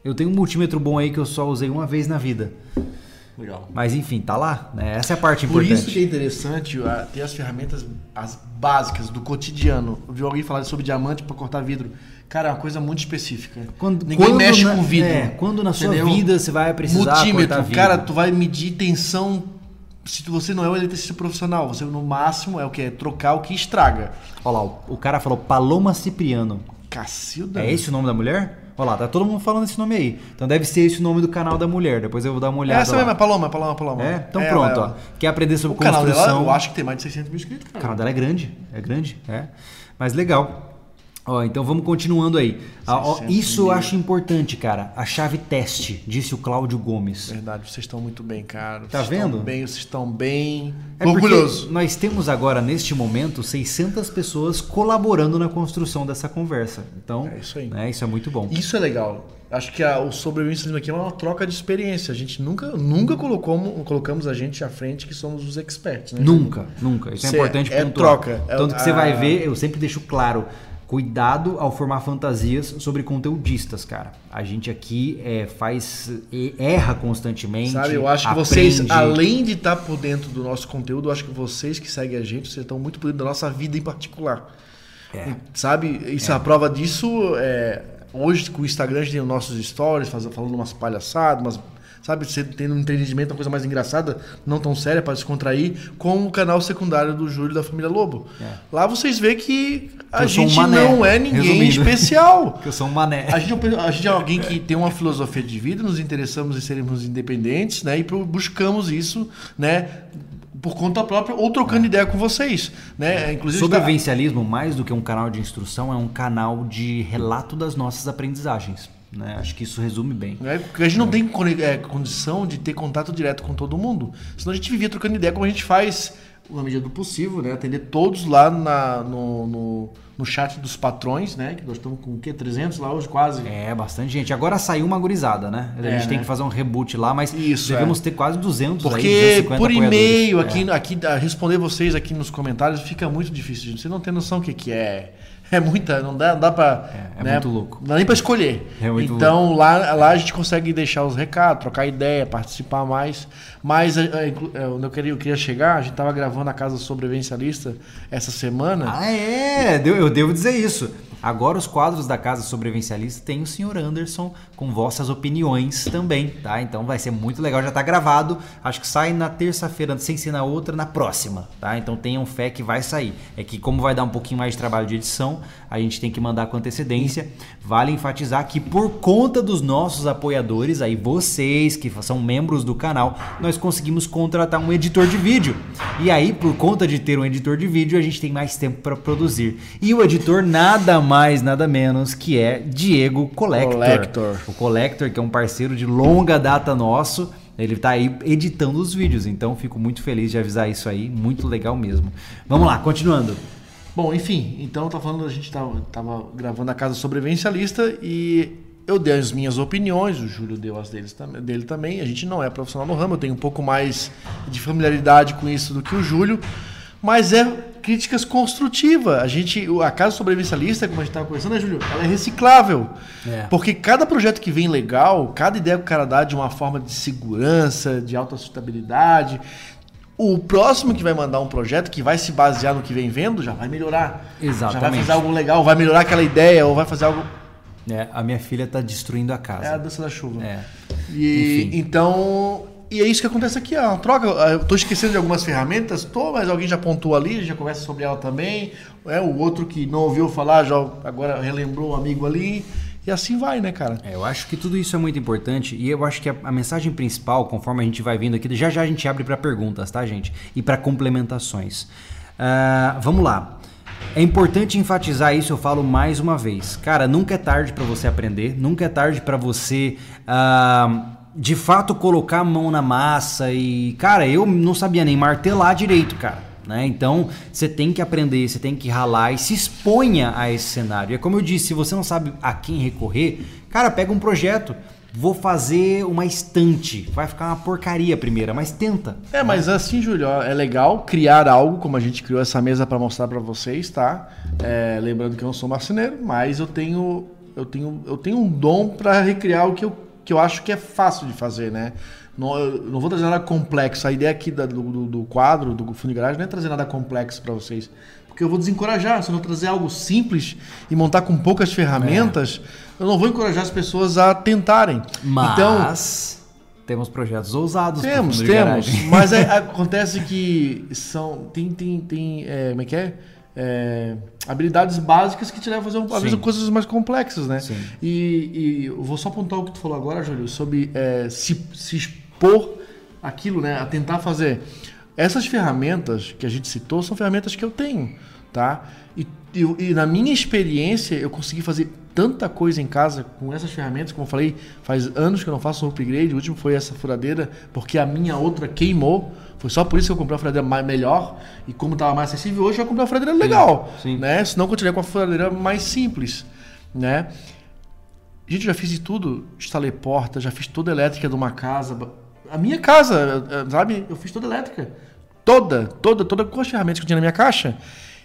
Eu tenho um multímetro bom aí que eu só usei uma vez na vida. Legal. Mas enfim, tá lá, né? Essa é a parte Por importante. isso que é interessante ah, ter as ferramentas as básicas do cotidiano. Eu vi alguém falar sobre diamante para cortar vidro. Cara, é uma coisa muito específica. Quando- Ninguém quando mexe na- com vidro. é, quando na sua entendeu? vida você vai precisar Multímetro, cortar vidro. cara, tu vai medir tensão. Se você não é um eletricista profissional, você no máximo é o que? É trocar o que estraga. Olha lá, o- o cara falou Paloma Cipriano. Cacilda. É esse o nome da mulher? Olha lá, tá todo mundo falando esse nome aí. Então deve ser esse o nome do canal da mulher. Depois eu vou dar uma olhada. Essa lá. mesmo, é Paloma, Paloma, Paloma. É? Então É, pronto, ó. Quer aprender sobre O canal construção? dela, eu acho que tem mais de 600 mil inscritos. O Cara. canal dela é grande, é grande, é. Mas legal. Ó, então vamos continuando aí. Ah, ó, 600 isso eu mil. acho importante, cara. A chave teste, disse o Cláudio Gomes. Verdade, vocês estão muito bem, cara. Tá Vocês vendo? Estão bem, vocês estão bem. É Orgulhoso. nós temos agora, neste momento, 600 pessoas colaborando na construção dessa conversa. Então, É isso aí. né, isso é muito bom. Isso é legal. Acho que a- o sobrevivencialismo aqui é uma troca de experiência. A gente nunca, nunca colocou, colocamos a gente à frente que somos os experts, né? Nunca, nunca. Isso é Cê- importante é pontuar. troca. É Tanto o- que você vai ver, eu sempre deixo claro, Cuidado ao formar fantasias sobre conteudistas, cara. A gente aqui é, faz. erra constantemente. Sabe, eu acho que aprende. vocês, além de estar por dentro do nosso conteúdo, eu acho que vocês que seguem a gente, vocês estão muito por dentro da nossa vida em particular. É. Sabe? Isso é. a prova disso é. Hoje, com o Instagram, a gente tem os nossos stories, faz, falando umas palhaçadas, umas sabe? Você tendo um entendimento, uma coisa mais engraçada, não tão séria para descontrair, com o canal secundário do Júlio da Família Lobo. É. Lá vocês vê que a gente um não é ninguém Resumindo. especial. que eu sou um mané. A gente, é a gente é alguém que tem uma filosofia de vida, nos interessamos em sermos independentes, né? E buscamos isso, né? por conta própria ou trocando é. ideia com vocês. Né? Inclusive, Sobrevivencialismo, tá... mais do que um canal de instrução, é um canal de relato das nossas aprendizagens. Né? Acho que isso resume bem. É, porque a gente não tem é, condição de ter contato direto com todo mundo. Senão a gente vivia trocando ideia como a gente faz na medida do possível, né? Atender todos lá na, no, no, no, chat dos patrões, né? Que nós estamos com o quê? 300 lá hoje quase. É, bastante gente. Agora saiu uma gurizada, né? A é, gente tem né? que fazer um reboot lá, mas Isso, devemos é. ter quase 200 Porque aí, por e-mail, aqui, é. aqui, responder vocês aqui nos comentários fica muito difícil, gente. Você não tem noção o que, que é é muita, não dá, não dá pra. É, é né, muito louco. Não dá nem pra escolher. É muito então louco. Lá, lá a gente consegue deixar os recados, trocar ideia, participar mais. Mas é, é, é, onde eu queria, eu queria chegar, a gente tava gravando a Casa Sobrevivencialista essa semana. Ah, é! Eu devo dizer isso. Agora os quadros da Casa Sobrevivencialista tem o senhor Anderson com vossas opiniões também, tá? Então vai ser muito legal, já tá gravado. Acho que sai na terça-feira, sem ser na outra, na próxima, tá? Então tenham fé que vai sair. É que como vai dar um pouquinho mais de trabalho de edição, a gente tem que mandar com antecedência. Vale enfatizar que por conta dos nossos apoiadores, aí vocês que são membros do canal, nós conseguimos contratar um editor de vídeo. E aí, por conta de ter um editor de vídeo, a gente tem mais tempo para produzir. E o editor nada mais mais, nada menos que é Diego Collector. Collector. O Collector, que é um parceiro de longa data nosso. Ele está aí editando os vídeos, então fico muito feliz de avisar isso aí, muito legal mesmo. Vamos lá, continuando. Bom, enfim, então tá falando, a gente tava, tava gravando a Casa Sobrevivencialista e eu dei as minhas opiniões, o Júlio deu as deles, dele também. A gente não é profissional no ramo, eu tenho um pouco mais de familiaridade com isso do que o Júlio, mas é críticas construtivas. A gente, a casa sobrevivencialista, como a gente estava conversando, né, Júlio? Ela é reciclável. É. Porque cada projeto que vem legal, cada ideia que o cara dá de uma forma de segurança, de alta sustentabilidade, o próximo que vai mandar um projeto que vai se basear no que vem vendo já vai melhorar. Exatamente. Já vai fazer algo legal, vai melhorar aquela ideia ou vai fazer algo. É, a minha filha está destruindo a casa. É a dança da chuva. É. E, Enfim. Então, e é isso que acontece aqui, uma troca. Eu tô esquecendo de algumas ferramentas, tô, mas alguém já pontuou ali, já conversa sobre ela também. É, o outro que não ouviu falar já agora relembrou um amigo ali. E assim vai, né, cara? É, eu acho que tudo isso é muito importante e eu acho que a, a mensagem principal, conforme a gente vai vindo aqui, já já a gente abre para perguntas, tá, gente? E para complementações. Uh, vamos lá. É importante enfatizar isso, eu falo mais uma vez. Cara, nunca é tarde para você aprender, nunca é tarde para você. Uh, de fato colocar a mão na massa e, cara, eu não sabia nem martelar direito, cara. Né? Então você tem que aprender, você tem que ralar e se exponha a esse cenário. É como eu disse, se você não sabe a quem recorrer, cara, pega um projeto. Vou fazer uma estante. Vai ficar uma porcaria primeira, mas tenta. É, mas assim, Júlio, é legal criar algo, como a gente criou essa mesa para mostrar para vocês, tá? É, lembrando que eu não sou marceneiro, mas eu tenho, eu tenho, eu tenho um dom para recriar o que eu que eu acho que é fácil de fazer, né? Não, não vou trazer nada complexo. A ideia aqui da, do, do, quadro, do fundo de garagem, não é trazer nada complexo para vocês. Porque eu vou desencorajar. Se eu não trazer algo simples e montar com poucas ferramentas, é. eu não vou encorajar as pessoas a tentarem. Mas então, temos projetos ousados. Temos, temos. Mas é, acontece que são. Tem. tem, tem é, como é que é? É, habilidades básicas que te levam a fazer, às vezes, coisas mais complexas, né? Sim. E, e eu vou só apontar o que tu falou agora, Júlio, sobre é, se, se expor aquilo, né? A tentar fazer. Essas ferramentas que a gente citou são ferramentas que eu tenho, tá? E, e, e na minha experiência, eu consegui fazer tanta coisa em casa com essas ferramentas, como eu falei, faz anos que eu não faço um upgrade, o último foi essa furadeira, porque a minha outra queimou. Foi só por isso que eu comprei uma furadeira mais, melhor. E como estava mais acessível, hoje eu comprei uma furadeira legal. Sim. Né? Senão eu continuaria com a furadeira mais simples. Né? Gente, eu já fiz de tudo. Instalei porta, já fiz toda a elétrica de uma casa. A minha casa, sabe? Eu fiz toda a elétrica. Toda, toda, toda com as ferramentas que eu tinha na minha caixa.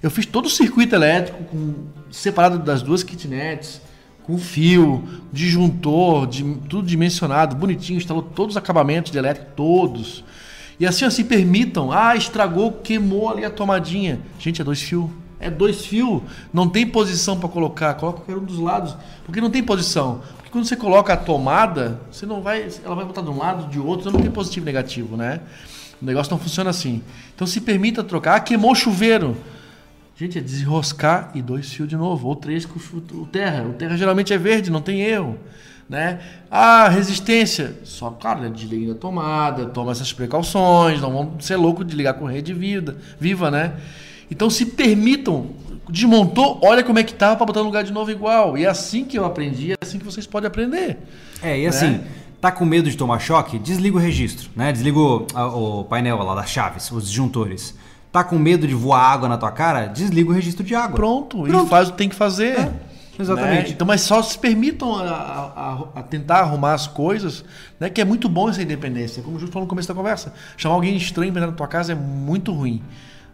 Eu fiz todo o circuito elétrico com separado das duas kitnets, com fio, disjuntor, de, tudo dimensionado, bonitinho, instalou todos os acabamentos de elétrico, todos. E assim, assim, permitam. Ah, estragou, queimou ali a tomadinha. Gente, é dois fios. É dois fios. Não tem posição para colocar. Coloca qualquer um dos lados. Porque não tem posição. Porque quando você coloca a tomada, você não vai. Ela vai botar de um lado, de outro, não tem positivo e negativo, né? O negócio não funciona assim. Então se permita trocar. Ah, queimou o chuveiro. Gente, é desenroscar e dois fios de novo. Ou três com o terra. O terra geralmente é verde, não tem erro. Né? Ah, resistência. Só, claro, né? desliga a tomada, toma essas precauções, não vamos ser louco de ligar com rede vida, viva, né? Então se permitam, desmontou, olha como é que tava para botar no lugar de novo igual. E é assim que eu aprendi, é assim que vocês podem aprender. É, e assim, né? tá com medo de tomar choque? Desliga o registro, né? Desliga o, o painel lá das chaves, os disjuntores. Tá com medo de voar água na tua cara? Desliga o registro de água. Pronto, Pronto. e faz o que tem que fazer. É. Exatamente. Né? Então, mas só se permitam a, a, a, tentar arrumar as coisas, né? Que é muito bom essa independência. Como o Júlio falou no começo da conversa. Chamar alguém estranho para na tua casa é muito ruim.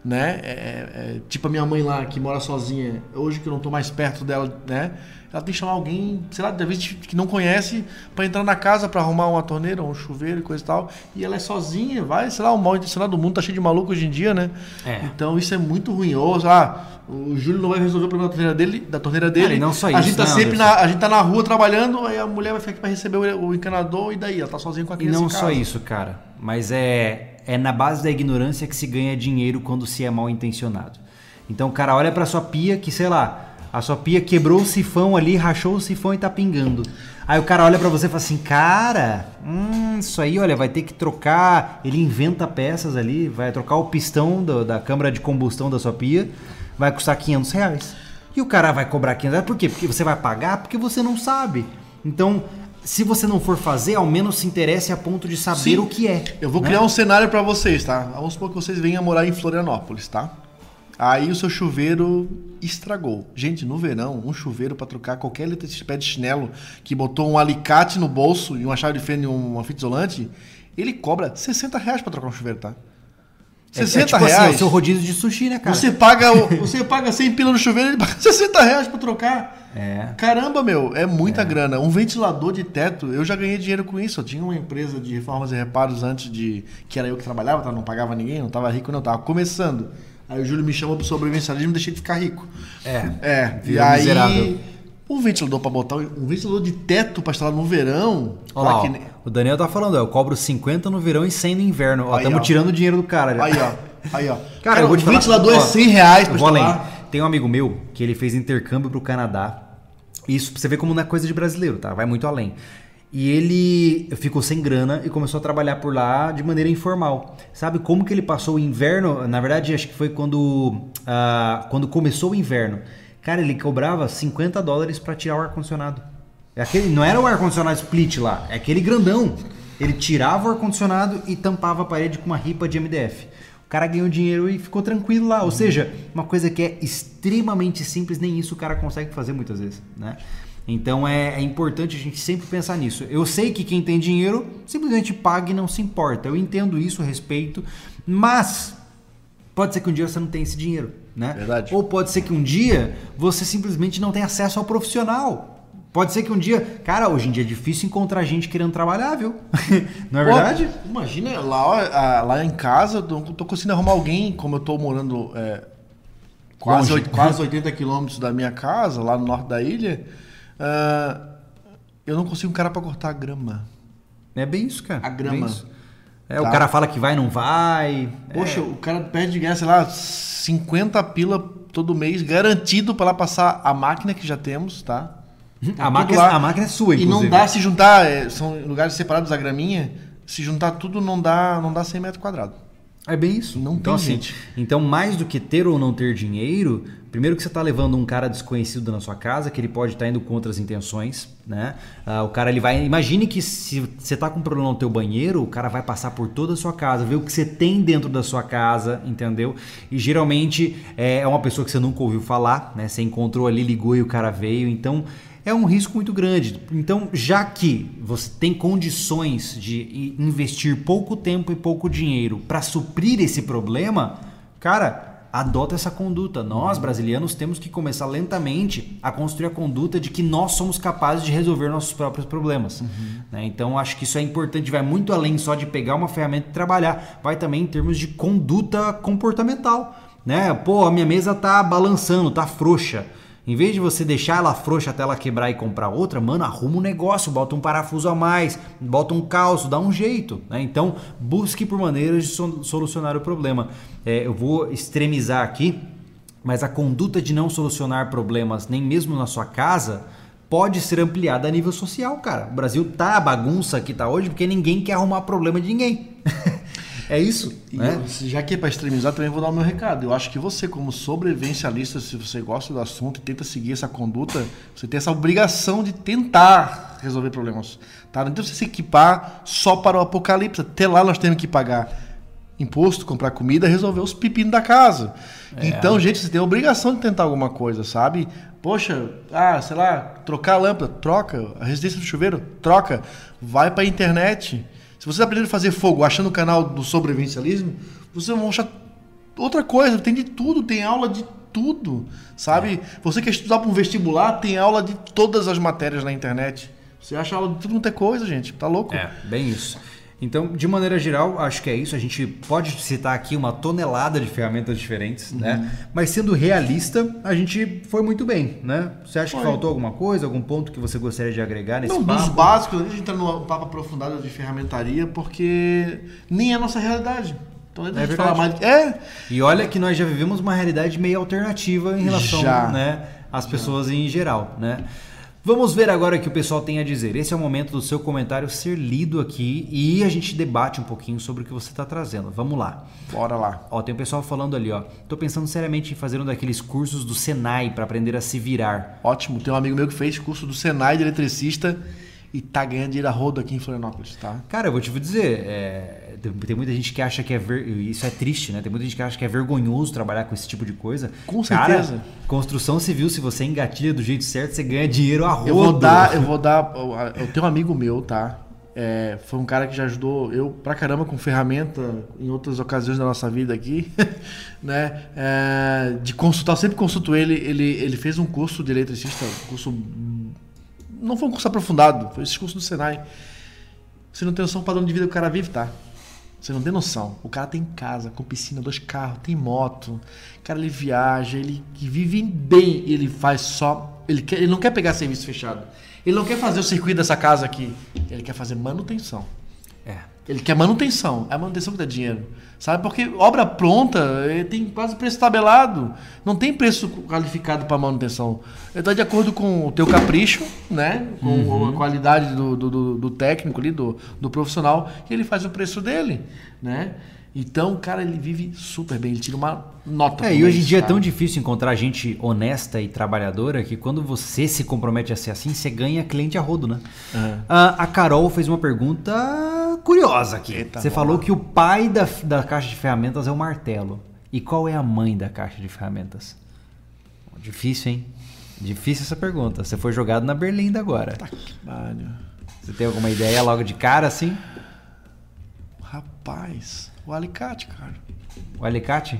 Né? É, é, tipo a minha mãe lá, que mora sozinha, hoje que eu não estou mais perto dela, né? ela tem que chamar alguém, sei lá, de vez que não conhece, para entrar na casa para arrumar uma torneira, um chuveiro e coisa e tal. E ela é sozinha, vai, sei lá, o mal intencionado do mundo tá cheio de maluco hoje em dia, né? É. Então isso é muito ruim. Ou, sei lá, o Júlio não vai resolver o problema da torneira dele, da torneira dele. É, não só isso. A gente tá né, sempre na, a gente tá na rua trabalhando, aí a mulher vai ficar aqui para receber o, o, encanador e daí ela tá sozinha com a criança. E não só isso, cara, mas é é na base da ignorância que se ganha dinheiro quando se é mal intencionado. Então cara olha para sua pia que, sei lá, a sua pia quebrou o sifão ali, rachou o sifão e tá pingando. Aí o cara olha para você e fala assim, cara, hum, isso aí, olha, vai ter que trocar. Ele inventa peças ali, vai trocar o pistão do, da câmara de combustão da sua pia, vai custar 500 reais. E o cara vai cobrar 500 reais, por quê? Porque você vai pagar? Porque você não sabe. Então, se você não for fazer, ao menos se interesse a ponto de saber Sim. o que é. Eu vou né? criar um cenário para vocês, tá? Vamos supor que vocês venham morar em Florianópolis, tá? Aí o seu chuveiro estragou. Gente, no verão, um chuveiro para trocar qualquer letra de pé de chinelo que botou um alicate no bolso e uma chave de fenda e uma fita isolante, ele cobra 60 reais para trocar um chuveiro, tá? 60 é, é tipo reais. Assim, é o seu rodízio de sushi, né, cara? Você paga, você paga 100 pila no chuveiro ele paga 60 reais para trocar. É. Caramba, meu, é muita é. grana. Um ventilador de teto, eu já ganhei dinheiro com isso. Eu tinha uma empresa de reformas e reparos antes de. que era eu que trabalhava, tá? não pagava ninguém, não tava rico, não, tava começando. Aí o Júlio me chamou pro sobrevivencialismo e deixei de ficar rico. É. É. E aí. Miserável. Um ventilador para botar um ventilador de teto para instalar no verão. Olha lá, que... o Daniel tá falando, ó, eu cobro 50 no verão e 100 no inverno. Ó, estamos tirando o dinheiro do cara. Aí, ó. Aí, ó. Cara, cara o ventilador falar, é 100 reais para instalar. Tem um amigo meu que ele fez intercâmbio pro Canadá. Isso pra você ver como não é coisa de brasileiro, tá? Vai muito além. E ele ficou sem grana e começou a trabalhar por lá de maneira informal. Sabe como que ele passou o inverno? Na verdade, acho que foi quando, uh, quando começou o inverno. Cara, ele cobrava 50 dólares para tirar o ar-condicionado. É aquele, não era o ar-condicionado split lá, é aquele grandão. Ele tirava o ar-condicionado e tampava a parede com uma ripa de MDF. O cara ganhou dinheiro e ficou tranquilo lá. Ou seja, uma coisa que é extremamente simples, nem isso o cara consegue fazer muitas vezes, né? Então é, é, importante a gente sempre pensar nisso. Eu sei que quem tem dinheiro simplesmente paga e não se importa. Eu entendo isso, respeito, mas pode ser que um dia você não tenha esse dinheiro, né? Verdade. Ou pode ser que um dia você simplesmente não tenha acesso ao profissional. Pode ser que um dia, cara, hoje em dia é difícil encontrar gente querendo trabalhar, viu? não é Pô, verdade? Imagina, lá, lá em casa, eu tô conseguindo arrumar alguém, como eu tô morando é, quase, quase 80 quilômetros da minha casa, lá no norte da ilha. Uh, eu não consigo um cara para cortar a grama. É bem isso, cara. A grama. É, tá. o cara fala que vai, não vai. Poxa, é. o cara pede de ganhar, sei lá, 50 pila todo mês, garantido para lá passar a máquina que já temos, tá? A, máquina, lá. a máquina é sua, inclusive. E não dá se juntar, é, são lugares separados da graminha, se juntar tudo não dá, não dá 100 metros quadrados. É bem isso. Não então, tem assim, gente. Então, mais do que ter ou não ter dinheiro, primeiro que você está levando um cara desconhecido na sua casa, que ele pode estar tá indo contra as intenções, né? Ah, o cara ele vai. Imagine que se você está com um problema no teu banheiro, o cara vai passar por toda a sua casa, ver o que você tem dentro da sua casa, entendeu? E geralmente é, é uma pessoa que você nunca ouviu falar, né? Você encontrou ali, ligou e o cara veio. Então é um risco muito grande. Então, já que você tem condições de investir pouco tempo e pouco dinheiro para suprir esse problema, cara, adota essa conduta. Nós, brasileiros, temos que começar lentamente a construir a conduta de que nós somos capazes de resolver nossos próprios problemas. Uhum. Né? Então, acho que isso é importante, vai muito além só de pegar uma ferramenta e trabalhar, vai também em termos de conduta comportamental. Né? Pô, a minha mesa tá balançando, tá frouxa. Em vez de você deixar ela frouxa até ela quebrar e comprar outra, mano, arruma um negócio, bota um parafuso a mais, bota um calço, dá um jeito. Né? Então, busque por maneiras de solucionar o problema. É, eu vou extremizar aqui, mas a conduta de não solucionar problemas, nem mesmo na sua casa, pode ser ampliada a nível social, cara. O Brasil tá a bagunça que tá hoje porque ninguém quer arrumar problema de ninguém. É isso. E né? eu, já que é para extremizar, também vou dar o meu recado. Eu acho que você, como sobrevivencialista, se você gosta do assunto e tenta seguir essa conduta, você tem essa obrigação de tentar resolver problemas. Tá? Não adianta você se equipar só para o apocalipse. Até lá nós temos que pagar imposto, comprar comida, resolver os pepinos da casa. É. Então, gente, você tem a obrigação de tentar alguma coisa, sabe? Poxa, ah, sei lá, trocar a lâmpada, troca. A resistência do chuveiro, troca. Vai para a internet se você aprender a fazer fogo achando o canal do sobrevivencialismo, você vai achar outra coisa. Tem de tudo, tem aula de tudo, sabe? É. Você quer estudar para um vestibular, tem aula de todas as matérias na internet. Você acha aula de tudo quanto é coisa, gente. Tá louco? É, bem isso. Então, de maneira geral, acho que é isso. A gente pode citar aqui uma tonelada de ferramentas diferentes, uhum. né? Mas sendo realista, a gente foi muito bem, né? Você acha foi. que faltou alguma coisa, algum ponto que você gostaria de agregar nesse Não, papo? dos básicos, a gente entra no papo aprofundado de ferramentaria, porque nem é a nossa realidade. Então, é falar mais... é. E olha que nós já vivemos uma realidade meio alternativa em relação já. né, às pessoas já. em geral, né? Vamos ver agora o que o pessoal tem a dizer. Esse é o momento do seu comentário ser lido aqui e a gente debate um pouquinho sobre o que você está trazendo. Vamos lá. Bora lá. Ó, tem o um pessoal falando ali, ó. Tô pensando seriamente em fazer um daqueles cursos do Senai para aprender a se virar. Ótimo. Tem um amigo meu que fez curso do Senai de eletricista e tá ganhando dinheiro a rodo aqui em Florianópolis, tá? Cara, eu vou te dizer, é, tem, tem, muita gente que acha que é ver, isso é triste, né? Tem muita gente que acha que é vergonhoso trabalhar com esse tipo de coisa. Com Cara, certeza. Construção civil, se você engatilha do jeito certo, você ganha dinheiro a rodo. Eu vou dar, eu vou dar, eu tenho um amigo meu, tá? É, foi um cara que já ajudou eu pra caramba com ferramenta em outras ocasiões da nossa vida aqui, né? É, de consultar, eu sempre consulto ele. Ele, ele fez um curso de eletricista, um curso não foi um curso aprofundado, foi esse curso do Senai. Você não tem noção do padrão de vida que o cara vive, tá? Você não tem noção. O cara tem casa, com piscina, dois carros, tem moto. O cara ele viaja, ele vive bem, ele faz só. Ele, quer, ele não quer pegar serviço fechado. Ele não quer fazer o circuito dessa casa aqui. Ele quer fazer manutenção. É. Ele quer manutenção. É a manutenção que dá dinheiro. Sabe? Porque obra pronta eh, tem quase preço tabelado. Não tem preço qualificado para manutenção. Está de acordo com o teu capricho, né? Com uhum. a qualidade do, do, do, técnico ali, do, do profissional, e ele faz o preço dele, né? Então, o cara, ele vive super bem, ele tira uma nota. É, e hoje em dia é tão difícil encontrar gente honesta e trabalhadora que quando você se compromete a ser assim, você ganha cliente a rodo, né? Uhum. A, a Carol fez uma pergunta curiosa aqui. Eita, você falou lá. que o pai da, da caixa de ferramentas é o martelo. E qual é a mãe da caixa de ferramentas? Difícil, hein? Difícil essa pergunta. Você foi jogado na Berlinda agora. Tá que Você tem alguma ideia logo de cara assim? Rapaz, o alicate, cara. O alicate?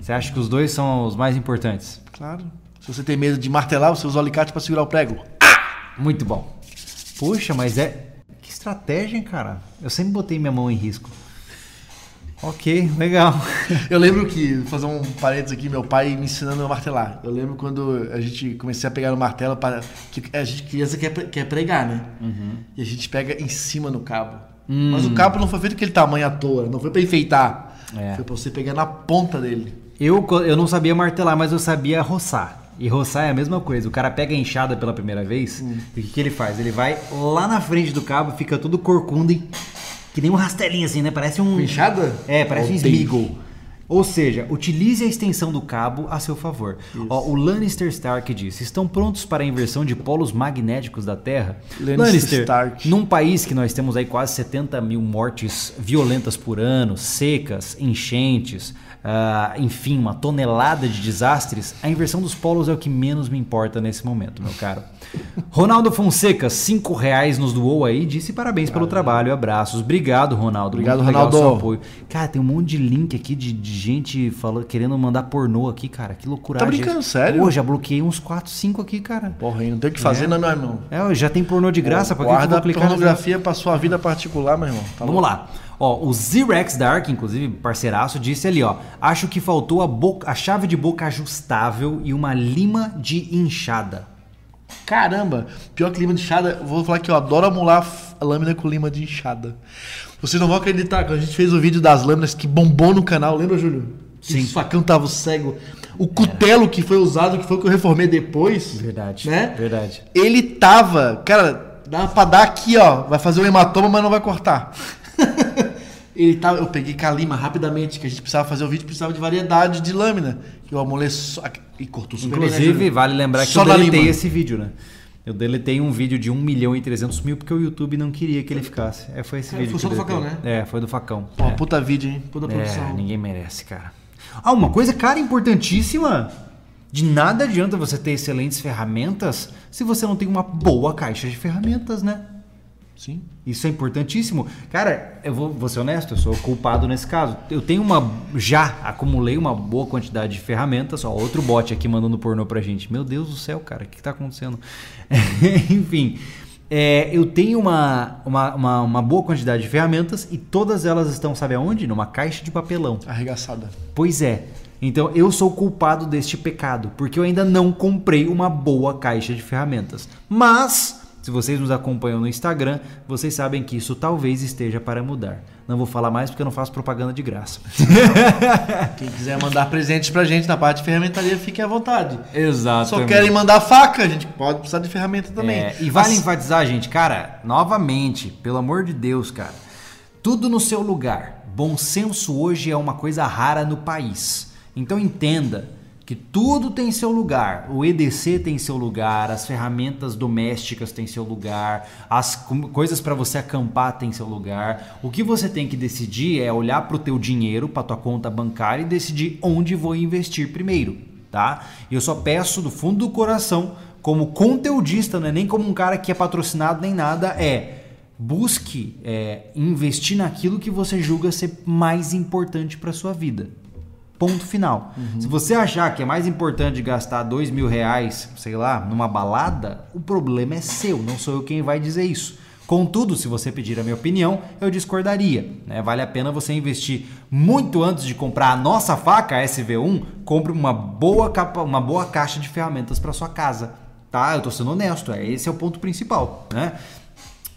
Você acha que os dois são os mais importantes? Claro. Se você tem medo de martelar, você usa o alicate para segurar o prego. Muito bom. Puxa, mas é. Que estratégia, hein, cara? Eu sempre botei minha mão em risco. Ok, legal. Eu lembro que, vou fazer um parênteses aqui, meu pai me ensinando a martelar. Eu lembro quando a gente comecei a pegar no martelo, para que a gente criança quer, quer pregar, né? Uhum. E a gente pega em cima no cabo. Hum. Mas o cabo não foi feito aquele tamanho à toa, não foi para enfeitar. É. Foi para você pegar na ponta dele. Eu, eu não sabia martelar, mas eu sabia roçar. E roçar é a mesma coisa. O cara pega a enxada pela primeira vez, hum. e o que, que ele faz? Ele vai lá na frente do cabo, fica todo corcunda e que nem um rastelinho assim, né? Parece um. Enxada? É, parece oh, um Smeagol. Ou seja, utilize a extensão do cabo a seu favor. Ó, o Lannister Stark disse: estão prontos para a inversão de polos magnéticos da Terra? Lannister, Lannister Stark. num país que nós temos aí quase 70 mil mortes violentas por ano, secas, enchentes, uh, enfim, uma tonelada de desastres, a inversão dos polos é o que menos me importa nesse momento, meu caro. Ronaldo Fonseca, cinco reais nos doou aí, disse parabéns pelo trabalho, abraços. Obrigado, Ronaldo. Obrigado, Ronaldo. Seu apoio. Cara, tem um monte de link aqui de, de gente falando, querendo mandar pornô aqui, cara. Que loucura. Tá brincando, sério? Pô, já bloqueei uns 4, 5 aqui, cara. Porra, aí não tem o que fazer, é. não, meu irmão. É, já tem pornô de graça. Pô, pra guarda que eu vou pornografia pra sua vida particular, meu irmão. Tá Vamos louco. lá. Ó, o Zirex Dark, inclusive, parceiraço, disse ali, ó. Acho que faltou a, boca, a chave de boca ajustável e uma lima de inchada. Caramba, pior que lima de inchada, vou falar que eu adoro amular a lâmina com lima de inchada. Vocês não vão acreditar, quando a gente fez o vídeo das lâminas que bombou no canal, lembra, Júlio? Sim. O facão tava cego. O cutelo que foi usado, que foi o que eu reformei depois. Verdade. Né? Verdade. Ele tava. Cara, dá pra dar aqui, ó. Vai fazer um hematoma, mas não vai cortar. ele tava, eu peguei calima rapidamente, que a gente precisava fazer o vídeo, precisava de variedade de lâmina. Que eu amolei só, e cortou super Inclusive, bem, né, vale lembrar que só eu deletei esse vídeo, né? Eu deletei um vídeo de 1 milhão e 300 mil porque o YouTube não queria que ele ficasse. É, foi esse é, vídeo. Foi só do facão, né? É, foi do facão. Ó, é. puta vídeo, hein? Puta produção. É, ninguém merece, cara. Ah, uma coisa, cara, importantíssima. De nada adianta você ter excelentes ferramentas se você não tem uma boa caixa de ferramentas, né? Sim. Isso é importantíssimo. Cara, eu vou, vou ser honesto, eu sou culpado nesse caso. Eu tenho uma. Já acumulei uma boa quantidade de ferramentas. Ó, outro bot aqui mandando pornô pra gente. Meu Deus do céu, cara, o que, que tá acontecendo? Enfim. É, eu tenho uma, uma, uma, uma, boa quantidade de ferramentas e todas elas estão, sabe aonde? Numa caixa de papelão. Arregaçada. Pois é. Então eu sou culpado deste pecado, porque eu ainda não comprei uma boa caixa de ferramentas. Mas se vocês nos acompanham no Instagram, vocês sabem que isso talvez esteja para mudar. Não vou falar mais porque eu não faço propaganda de graça. Quem quiser mandar presentes pra gente na parte de ferramentaria, fique à vontade. Exato. Só querem mandar faca, a gente pode precisar de ferramenta também. É, e vale Mas... enfatizar, gente, cara, novamente, pelo amor de Deus, cara, tudo no seu lugar. Bom senso hoje é uma coisa rara no país. Então entenda, que tudo tem seu lugar. O EDC tem seu lugar, as ferramentas domésticas têm seu lugar, as coisas para você acampar têm seu lugar. O que você tem que decidir é olhar para o teu dinheiro, para tua conta bancária e decidir onde vou investir primeiro, tá? E eu só peço do fundo do coração, como conteudista, não é nem como um cara que é patrocinado nem nada, é busque é, investir naquilo que você julga ser mais importante para sua vida. Ponto final. Uhum. Se você achar que é mais importante gastar dois mil reais, sei lá, numa balada, o problema é seu, não sou eu quem vai dizer isso. Contudo, se você pedir a minha opinião, eu discordaria. Né? Vale a pena você investir muito antes de comprar a nossa faca SV1, compre uma boa, capa, uma boa caixa de ferramentas para sua casa. Tá? Eu estou sendo honesto, é, esse é o ponto principal. Né?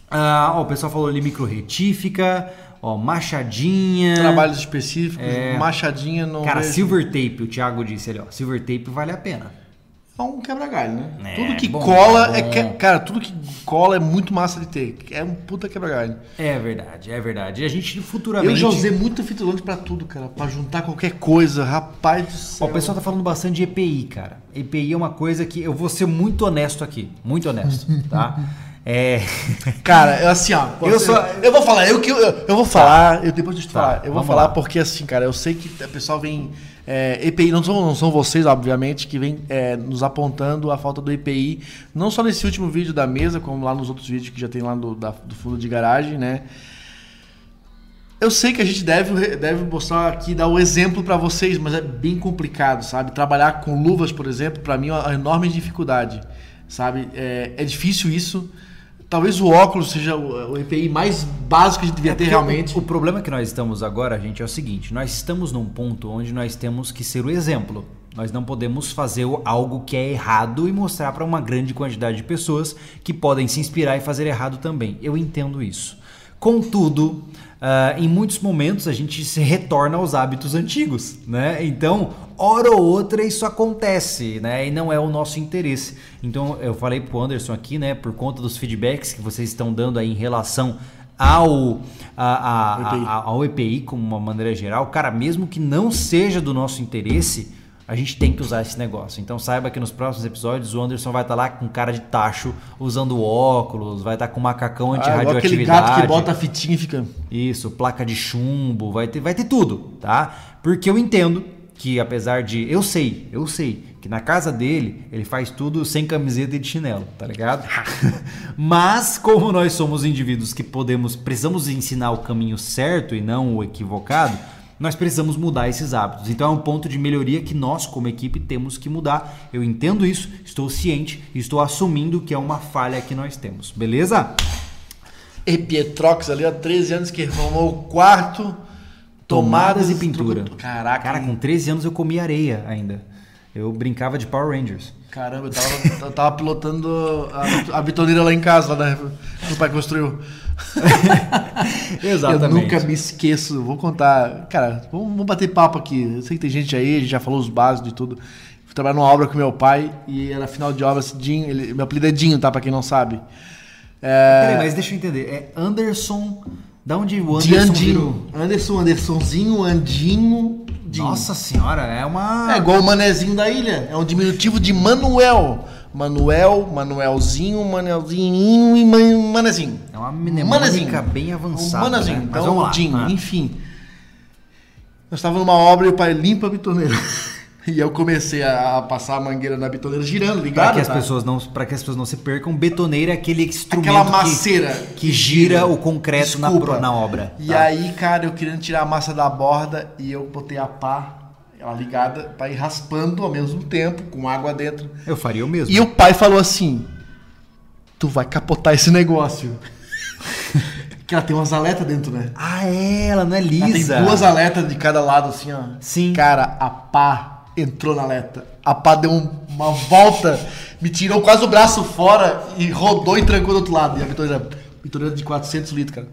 Ah, ó, o pessoal falou ali micro retífica. Ó, machadinha. Trabalhos específicos, é... machadinha no. Cara, vejo. silver tape, o Thiago disse ali, ó. Silver tape vale a pena. É um quebra-galho, né? É, tudo que bom, cola é, que... Cara, tudo que cola é muito massa de ter. É um puta quebra-galho. É verdade, é verdade. E a gente futuramente. Eu já usei muito fita isolante pra tudo, cara. Pra juntar qualquer coisa. Rapaz do céu. Ó, o pessoal tá falando bastante de EPI, cara. EPI é uma coisa que. Eu vou ser muito honesto aqui. Muito honesto, tá? É. Cara, eu assim, ó. Eu, eu vou falar, eu, eu, eu vou falar, tá. eu depois de tá, falar. Eu vou falar lá. porque assim, cara, eu sei que o pessoal vem. É, EPI, não são, não são vocês, obviamente, que vem é, nos apontando a falta do EPI, não só nesse último vídeo da mesa, como lá nos outros vídeos que já tem lá do, da, do fundo de garagem, né? Eu sei que a gente deve, deve mostrar aqui, dar o um exemplo para vocês, mas é bem complicado, sabe? Trabalhar com luvas, por exemplo, para mim é uma enorme dificuldade, sabe? É, é difícil isso. Talvez o óculos seja o, EPI mais básico que a gente devia é ter realmente. O, o, problema que nós estamos agora, gente, é o seguinte: nós estamos num ponto onde nós temos que ser o exemplo. Nós não podemos fazer algo que é errado e mostrar para uma grande quantidade de pessoas que podem se inspirar e fazer errado também. Eu entendo isso. Contudo, Uh, em muitos momentos a gente se retorna aos hábitos antigos, né? Então, hora ou outra isso acontece, né? E não é o nosso interesse. Então, eu falei pro Anderson aqui, né? Por conta dos feedbacks que vocês estão dando aí em relação ao, a, a. A, ao EPI como uma maneira geral, cara, mesmo que não seja do nosso interesse, a gente tem que usar esse negócio. Então saiba que nos próximos episódios o Anderson vai estar lá com cara de tacho, usando óculos, vai estar com macacão Ah, igual aquele anti-radioatividade. gato que bota a fitinha e fica. Isso, placa de chumbo, vai ter, vai ter tudo, tá? Porque eu entendo que apesar de. Eu sei, eu sei que na casa dele ele faz tudo sem camiseta e de chinelo, tá ligado? Mas, como nós somos indivíduos que podemos, precisamos ensinar o caminho certo e não o equivocado, nós precisamos mudar esses hábitos. Então é um ponto de melhoria que nós, como equipe, temos que mudar. Eu entendo isso, estou ciente estou assumindo que é uma falha que nós temos, beleza? E Pietrox ali, há 13 anos que reformou o quarto. Tomadas e pintura. Caraca, Cara, com 13 anos eu comia areia ainda. Eu brincava de Power Rangers. caramba, eu tava, eu tava pilotando a, a bitoneira lá em casa, lá da, que o pai construiu. Eu nunca me esqueço, vou contar. Cara, vamos, bater papo aqui. Eu sei que tem gente aí, a gente já falou os básicos de tudo. Fui trabalhar numa obra com meu pai e era final de obra, Dinho, ele, meu apelido é Dinho, tá? Pra quem não sabe. É, Peraí, mas deixa eu entender. É Anderson. Da onde o de Anderson Andinho. virou? Anderson, Andersonzinho, Andinho, Dinho. Nossa senhora, é uma. É igual o manezinho da ilha. É um diminutivo de Manuel. Manuel, Manuelzinho, Manuelzinho e Man- Manezinho. Uma mnemônica bem avançada. Um Manezinho. né? Então, vamos lá. Dinho, Ah. enfim. Nós estávamos numa obra e o pai limpa a bitoneira. E eu comecei a passar a mangueira na bitoneira girando, ligado? que, as tá? pessoas não, pra que as pessoas não se percam, betoneira é aquele instrumento Aquela que- maceira que, gira o concreto na, Desculpa. na obra. E tá? aí, cara, eu querendo tirar a massa da borda e eu botei a pá, ela ligada, pra ir raspando ao mesmo tempo, com água dentro. Eu faria o mesmo. E o pai falou assim: Tu vai capotar esse negócio. que ela tem umas aletas dentro, né? Ah, é, ela não é Ela lisa. tem duas aletas de cada lado, assim, ó. Sim. Cara, a pá entrou na aleta. A pá deu um- uma volta, me tirou quase o braço fora e rodou e trancou do outro lado. E a bitoneira, bitoneira de 400 litros, cara.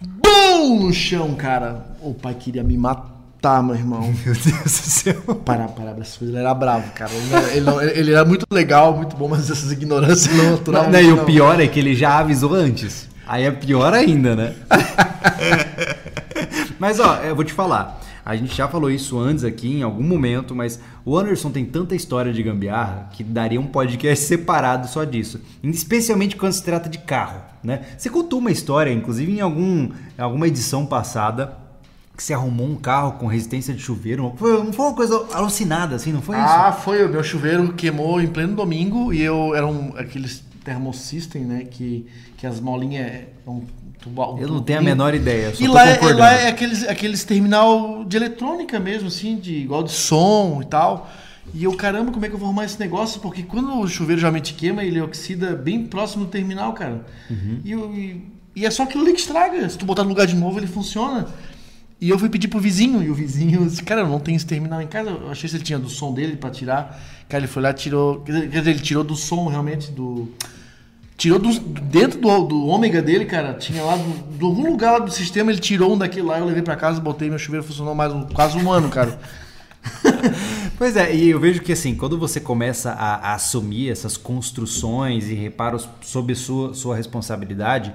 Bum! No chão, cara. O pai queria me matar, meu irmão. Meu Deus do céu. Para, abraço. Ele era bravo, cara. Ele, não- ele, não- ele era muito legal, muito bom, mas essas ignorâncias não aturavam. Não, e o pior é que ele já avisou antes. Aí é pior ainda, né? mas ó, eu vou te falar. A gente já falou isso antes aqui em algum momento, mas o Anderson tem tanta história de gambiarra que daria um podcast separado só disso. Especialmente quando se trata de carro, né? Você contou uma história, inclusive em algum, alguma edição passada, que você arrumou um carro com resistência de chuveiro. Foi, não foi uma coisa alucinada, assim, não foi isso? Ah, foi. O meu chuveiro queimou em pleno domingo e eu era um, aqueles thermosystem, né? Que, que as molinhas. é um tubo- um Eu não tenho a menor ideia. E lá, é, lá é aqueles, aqueles terminal de eletrônica mesmo, assim, de igual de som e tal. E eu, caramba, como é que eu vou arrumar esse negócio? Porque quando o chuveiro geralmente queima, ele oxida bem próximo do terminal, cara. Uhum. E, eu- e- e é só aquilo ali que estraga. Se tu botar no lugar de novo, ele funciona. E eu fui pedir pro vizinho, e o vizinho disse, cara, não tenho esse terminal em casa. Eu achei se ele tinha do som dele pra tirar. Cara, ele foi lá tirou. Quer dizer, ele tirou do som realmente, do. Tirou do, dentro do, do ômega dele, cara. Tinha lá, do, de algum lugar lá do sistema, ele tirou um daquele lá, eu levei pra casa, botei, meu chuveiro funcionou mais um, quase um ano, cara. Pois é, e eu vejo que assim, quando você começa a, a assumir essas construções e reparos sob sua, sua responsabilidade,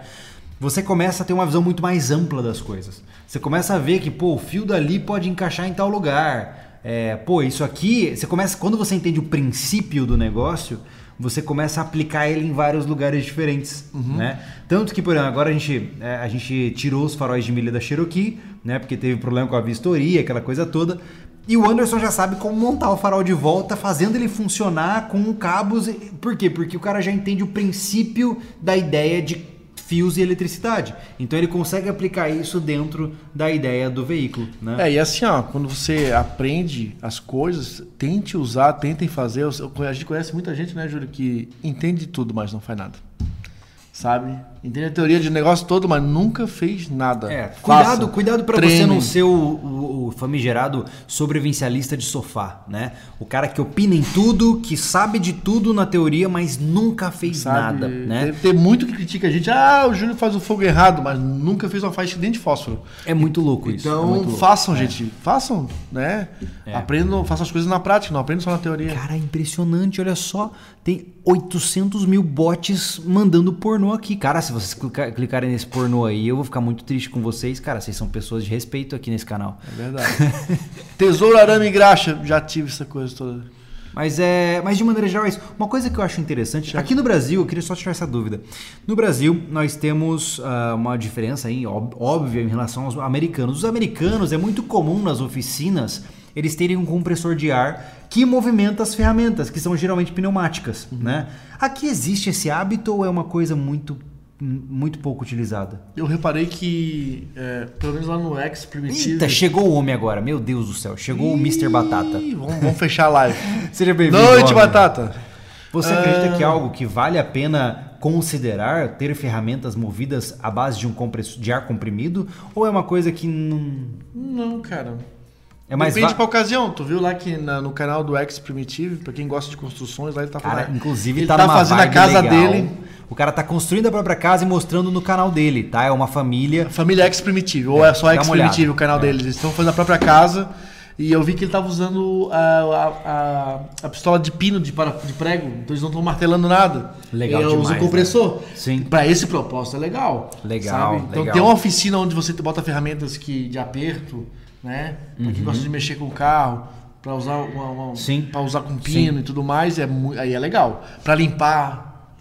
você começa a ter uma visão muito mais ampla das coisas. Você começa a ver que, pô, o fio dali pode encaixar em tal lugar. É, pô, isso aqui, você começa, quando você entende o princípio do negócio, você começa a aplicar ele em vários lugares diferentes, né? Tanto que, por exemplo, agora a gente, é, a gente tirou os faróis de milha da Cherokee, né? Porque teve problema com a vistoria, aquela coisa toda. E o Anderson já sabe como montar o farol de volta, fazendo ele funcionar com cabos. Por quê? Porque o cara já entende o princípio da ideia de fios e eletricidade. Então ele consegue aplicar isso dentro da ideia do veículo, né? É, e assim, ó, quando você aprende as coisas, tente usar, tentem fazer. A gente conhece muita gente, né, Júlio, que entende tudo, mas não faz nada. Sabe? Entende a teoria de negócio todo, mas nunca fez nada. É, Faça, cuidado, cuidado para você não ser o, o- o famigerado sobrevivencialista de sofá, né? O cara que opina em tudo, que sabe de tudo na teoria, mas nunca fez Sabe? nada, né? Deve ter muito que critica a gente. Ah, o Júlio faz o fogo errado, mas nunca fez uma faixa dentro de fósforo. É muito louco isso. é Então, muito louco. façam, gente. Façam, né? É. Aprendam, façam as coisas na prática, não aprendam só na teoria. Cara, é impressionante, olha só. Tem 800 mil bots mandando pornô pornô aqui. Cara, se vocês clica- clicarem nesse pornô aí, eu vou ficar muito triste com vocês. Cara, vocês são pessoas de respeito aqui nesse canal. É verdade. Tesouro, arame e graxa. Já tive essa coisa toda. Mas é, mas de maneira geral é isso. Uma coisa que eu acho interessante, aqui no Brasil, eu queria só tirar essa dúvida. No Brasil, nós temos ah, uma diferença aí, ób- óbvia em relação aos americanos. Os americanos é muito comum nas oficinas eles terem um compressor de ar que movimenta as ferramentas, que são geralmente pneumáticas, né? Aqui existe esse hábito ou é uma coisa muito muito pouco utilizada? Eu reparei que, é, pelo menos lá no X Primitivo. Eita, chegou o homem agora. Meu Deus do céu, chegou o Mr. Batata. Ih, Vamos, vamos fechar a live. Seja bem-vindo. Noite, homem. Batata. Você acredita Ah. que é algo que vale a pena considerar ter ferramentas movidas à base de um compressor de ar comprimido? Ou é uma coisa que não. Não, cara. É mais Depende va- pra ocasião. Tu viu lá que na- no canal do X Primitive, pra quem gosta de construções, lá ele tá Cara, falando. inclusive ele tá, tá fazendo a casa legal. dele. O cara tá construindo a própria casa e mostrando no canal dele, tá? É uma família. Família X Primitive, ou é só uma olhada. Primitive o canal deles. Eles estão fazendo a própria casa. E eu vi que ele tava usando a, a, a, a pistola de pino de, para, de prego, então eles não estão martelando nada. Legal Ele demais, usa né? compressor. Sim. Pra esse propósito é legal. Legal, sabe? Então legal. tem uma oficina onde você bota ferramentas que, de aperto, né? Pra quem gosta de mexer com o carro, pra usar uma, uma- Uhum. Sim. pra usar com pino e tudo mais, é aí é legal. Pra limpar,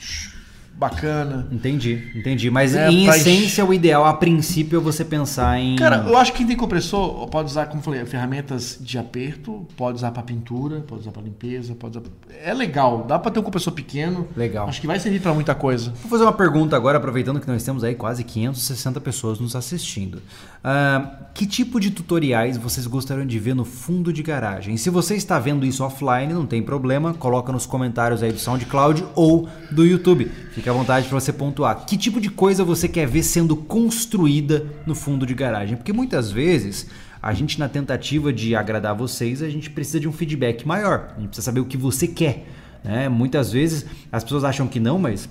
bacana. Entendi, entendi. Mas É, em pra essência, o ideal a princípio é você pensar em. Cara, eu acho que quem tem compressor pode usar, como eu falei, ferramentas de aperto, pode usar pra pintura, pode usar pra limpeza, pode usar... É legal, dá pra ter um compressor pequeno. Legal. Acho que vai servir pra muita coisa. Vou fazer uma pergunta agora, aproveitando que nós temos aí quase 560 pessoas nos assistindo. Ah, que tipo de tutoriais vocês gostariam de ver no fundo de garagem? Se você está vendo isso offline, não tem problema, coloca nos comentários aí do SoundCloud ou do YouTube. Fica à vontade para você pontuar. Que tipo de coisa você quer ver sendo construída no fundo de garagem? Porque muitas vezes a gente, na tentativa de agradar vocês, a gente precisa de um feedback maior. A gente precisa saber o que você quer. Né? Muitas vezes as pessoas acham que não, mas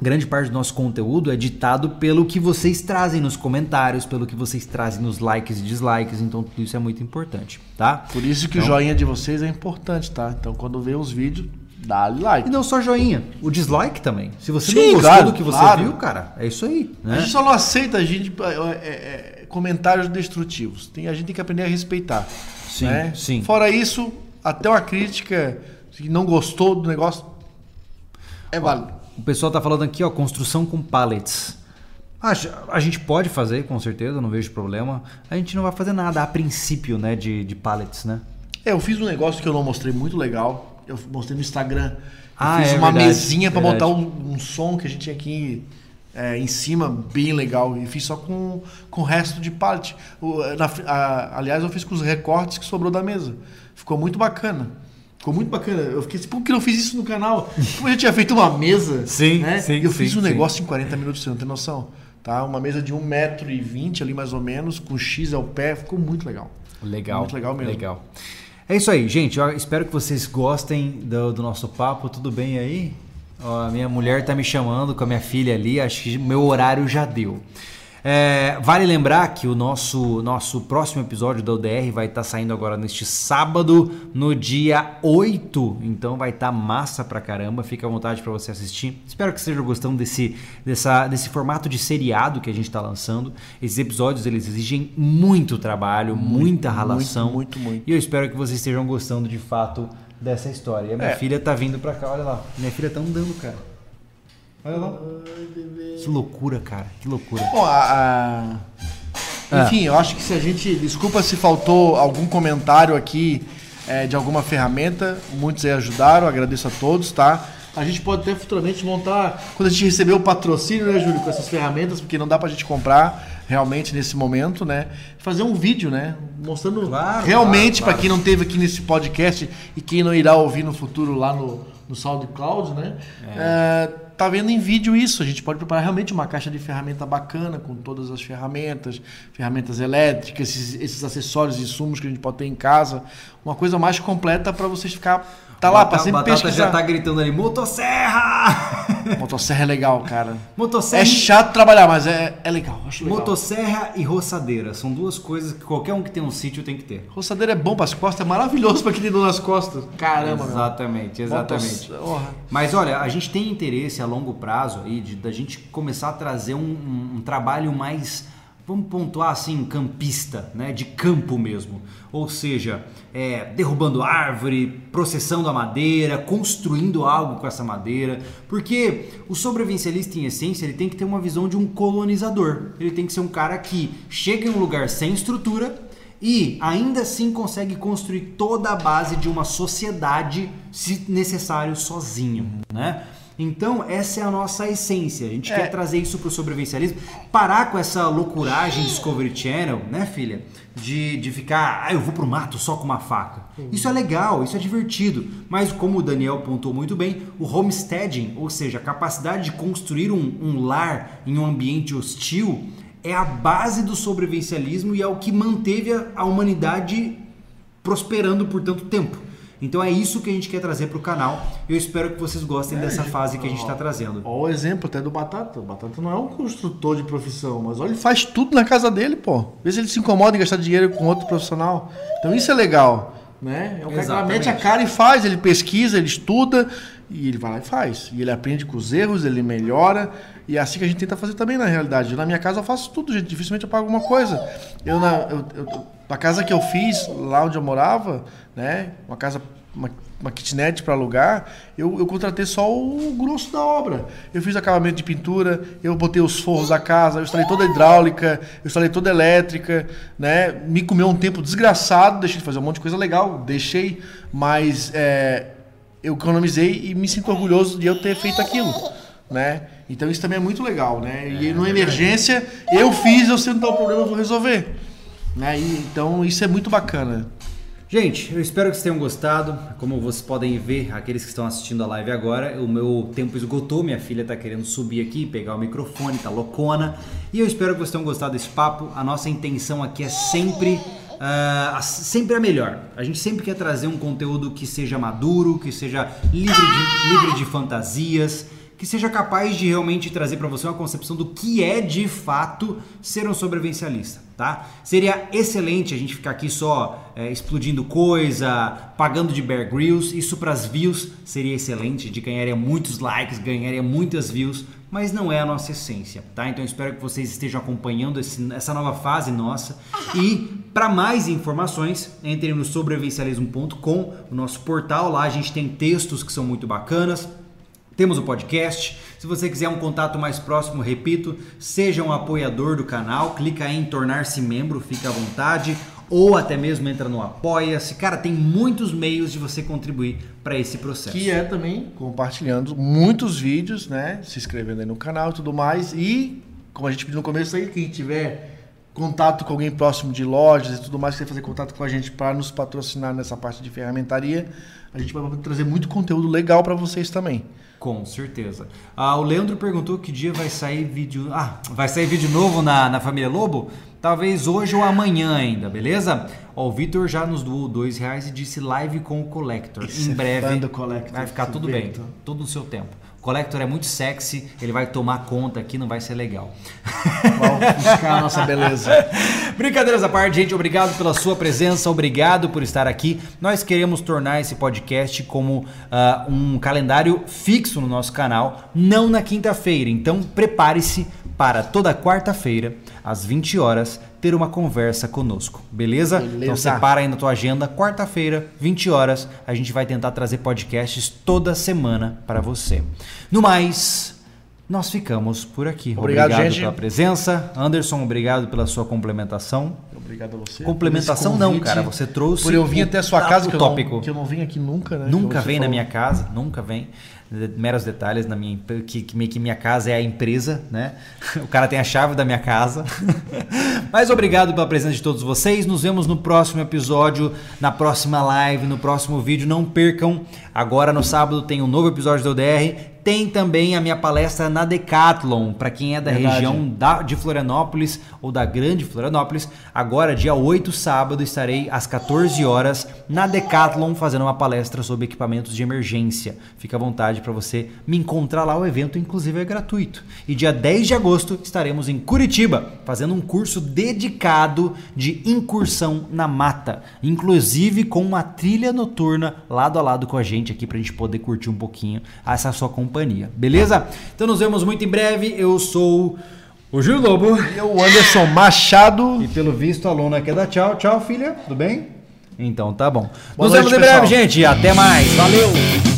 grande parte do nosso conteúdo é ditado pelo que vocês trazem nos comentários, pelo que vocês trazem nos likes e dislikes, então tudo isso é muito importante, tá? Por isso que Então- o joinha de vocês é importante, tá? Então quando vê os vídeos, dá-lhe like. E não só joinha, o dislike também. Se você Sim, não gostou claro, do que você claro. viu, cara, é isso aí, A né? gente só não aceita a gente, é, é, é, comentários destrutivos. Tem, a gente tem que aprender a respeitar. Sim, né? sim. Fora isso, até uma crítica que não gostou do negócio é válido. O pessoal tá falando aqui, ó, construção com pallets. Ah, a gente pode fazer, com certeza, não vejo problema. A gente não vai fazer nada a princípio, né, de, de pallets, né? É, eu fiz um negócio que eu não mostrei muito legal. Eu mostrei no Instagram. Eu Ah, fiz é uma verdade, mesinha pra verdade. botar um, um som que a gente tinha aqui é, em cima, bem legal. E fiz só com, com o resto de pallet. O, na fri- a- aliás, eu fiz com os recortes que sobrou da mesa. Ficou muito bacana. Ficou muito bacana. Eu fiquei assim, por que não fiz isso no canal? Como eu já tinha feito uma mesa. Sim, né? sim, eu fiz sim, um sim. negócio em 40 minutos, você não tem noção. Tá? Uma mesa de 1,20m ali mais ou menos, com X ao pé. Ficou muito legal. Legal. Muito legal mesmo. Legal. É isso aí, gente. Eu espero que vocês gostem do, do nosso papo. Tudo bem aí? Ó, minha mulher tá me chamando com a minha filha ali. Acho que meu horário já deu. É, vale lembrar que o nosso, nosso próximo episódio da ODR vai estar saindo agora neste sábado, no dia 8. Então vai estar massa pra caramba. Fica à vontade para você assistir. Espero que estejam gostando desse, dessa, desse formato de seriado que a gente está lançando. Esses episódios eles exigem muito trabalho, muita ralação. muito, muito. E eu espero que vocês estejam gostando de fato dessa história. E a minha É. filha tá vindo pra cá, olha lá. Minha filha tá andando, cara. Olha lá. Que loucura, cara. Que loucura. Bom, a, a- Enfim, eu acho que se a gente. Desculpa se faltou algum comentário aqui é, de alguma ferramenta. Muitos aí ajudaram, agradeço a todos, tá? A gente pode até futuramente montar. Quando a gente receber o patrocínio, né, Júlio, com essas ferramentas, porque não dá pra gente comprar realmente nesse momento, né? Fazer um vídeo, né? Mostrando Claro, realmente, claro, pra quem não teve aqui nesse podcast e quem não irá ouvir no futuro lá no, no SoundCloud, né? É, tá vendo em vídeo isso. A gente pode preparar realmente uma caixa de ferramenta bacana com todas as ferramentas, ferramentas elétricas, esses, esses acessórios e insumos que a gente pode ter em casa. Uma coisa mais completa para vocês ficar Tá lá pra sempre Batata pesquisar. já tá gritando ali, motosserra! Motosserra é legal, cara. Motosserra, É chato trabalhar, mas é, é legal. Legal. motosserra e roçadeira. São duas coisas que qualquer um que tem um sítio tem que ter. Roçadeira é bom pras costas, é maravilhoso pra quem tem dor nas costas. Caramba, meu. exatamente, exatamente. Motos- Porra. Mas olha, a gente tem interesse a longo prazo aí de da gente começar a trazer um, um- um trabalho mais, vamos pontuar assim, campista, né? De campo mesmo. Ou seja, é, derrubando árvore, processando a madeira, construindo algo com essa madeira. Porque o sobrevivencialista, em essência, ele tem que ter uma visão de um colonizador. Ele tem que ser um cara que chega em um lugar sem estrutura e ainda assim consegue construir toda a base de uma sociedade, se necessário, sozinho, né? Então, essa é a nossa essência. A gente É. quer trazer isso pro sobrevivencialismo, parar com essa loucuragem Discovery Channel, né, filha? De, de ficar, ah, eu vou pro mato só com uma faca. Isso é legal, isso é divertido. Mas, como o Daniel pontuou muito bem, o homesteading, ou seja, a capacidade de construir um, um lar em um ambiente hostil, é a base do sobrevivencialismo e é o que manteve a, a humanidade prosperando por tanto tempo. Então é isso que a gente quer trazer para o canal. Eu espero que vocês gostem dessa fase que a gente está trazendo. Ó o exemplo até do Batata. O Batata não é um construtor de profissão, mas olha, ele faz tudo na casa dele, pô. Vê se ele se incomoda em gastar dinheiro com outro profissional. Então isso é legal, né? É um cara mete a cara e faz, ele pesquisa, ele estuda e ele vai lá e faz. E ele aprende com os erros, ele melhora. E é assim que a gente tenta fazer também na realidade. Na minha casa eu faço tudo, gente. Dificilmente eu pago alguma coisa. Eu na, eu, eu- a casa que eu fiz, lá onde eu morava, né? Uma casa, uma, uma kitnet para alugar, eu, eu contratei só o grosso da obra. Eu fiz acabamento de pintura, eu botei os forros da casa, eu instalei toda a hidráulica, eu instalei toda a elétrica, né? Me comeu um tempo desgraçado, deixei de fazer um monte de coisa legal, deixei, mas é, eu economizei e me sinto orgulhoso de eu ter feito aquilo, né? Então isso também é muito legal, né? E numa emergência, eu fiz, eu sei onde tá o problema, eu vou resolver. Né? E, então isso é muito bacana. Gente, eu espero que vocês tenham gostado. Como vocês podem ver, aqueles que estão assistindo a live agora, o meu tempo esgotou. Minha filha está querendo subir aqui, pegar o microfone, tá loucona. E eu espero que vocês tenham gostado desse papo. A nossa intenção aqui é sempre. a- sempre a melhor. A gente sempre quer trazer um conteúdo que seja maduro, que seja livre de, livre de fantasias, que seja capaz de realmente trazer para você uma concepção do que é de fato ser um sobrevivencialista, tá? Seria excelente a gente ficar aqui só é, explodindo coisa, pagando de Bear Grylls, isso para as views seria excelente, gente ganharia muitos likes, ganharia muitas views, mas não é a nossa essência, tá? Então espero que vocês estejam acompanhando esse- essa nova fase nossa e para mais informações, entre no sobrevivencialismo.com, o nosso portal, lá a gente tem textos que são muito bacanas, temos o podcast. Se você quiser um contato mais próximo, repito, seja um apoiador do canal, clica em tornar-se membro, fica à vontade, ou até mesmo entra no Apoia-se. Cara, tem muitos meios de você contribuir para esse processo. Que é também compartilhando muitos vídeos, né? Se inscrevendo aí no canal e tudo mais. E, como a gente pediu no começo aí, quem tiver contato com alguém próximo de lojas e tudo mais, quiser fazer contato com a gente para nos patrocinar nessa parte de ferramentaria, a gente vai trazer muito conteúdo legal para vocês também. Com certeza. Ah, o Leandro perguntou que dia vai sair vídeo. Ah, vai sair vídeo novo na, na Família Lobo? Talvez hoje ou amanhã ainda, beleza? Ó, o Vitor já nos doou dois reais e disse live com o Collector. Esse em é breve do Collector, vai ficar tudo bem, todo o seu tempo. Collector é muito sexy, ele vai tomar conta aqui, não vai ser legal. Vamos buscar a nossa beleza. Brincadeiras à parte, gente, obrigado pela sua presença, obrigado por estar aqui. Nós queremos tornar esse podcast como ah, um calendário fixo no nosso canal, não na quinta-feira. Então prepare-se para toda quarta-feira, às 20 horas, ter uma conversa conosco, beleza? Beleza. Então separa aí na tua agenda, quarta-feira, 20 horas, a gente vai tentar trazer podcasts toda semana para você. No mais, nós ficamos por aqui. Obrigado, gente. pela presença. Anderson, obrigado pela sua complementação. Obrigado a você. Complementação não, cara. Você trouxe Por eu vir o até a sua casa, que eu, tópico. não, que eu não vim aqui nunca, né? Nunca vem na falou. minha casa, nunca vem. Meros detalhes na minha que, que, minha casa é a empresa, né? O cara tem a chave da minha casa. Mas obrigado pela presença de todos vocês. Nos vemos no próximo episódio, na próxima live, no próximo vídeo. Não percam. Agora no sábado tem um novo episódio do ODR. Tem também a minha palestra na Decathlon, para quem é da Verdade. região da, de Florianópolis ou da Grande Florianópolis. Agora, dia 8, sábado, estarei às 14 horas na Decathlon fazendo uma palestra sobre equipamentos de emergência. Fica à vontade para você me encontrar lá. O evento, inclusive, é gratuito. E dia 10 de agosto estaremos em Curitiba fazendo um curso dedicado de incursão na mata, inclusive com uma trilha noturna lado a lado com a gente aqui para a gente poder curtir um pouquinho essa sua companhia companhia. Beleza? Então nos vemos muito em breve. Eu sou o Gil Lobo. E o Anderson Machado. E pelo visto a Luna quer dar tchau. Tchau, filha. Tudo bem? Então tá bom. Boa nos noite, vemos em breve, pessoal. gente. Até mais. Valeu!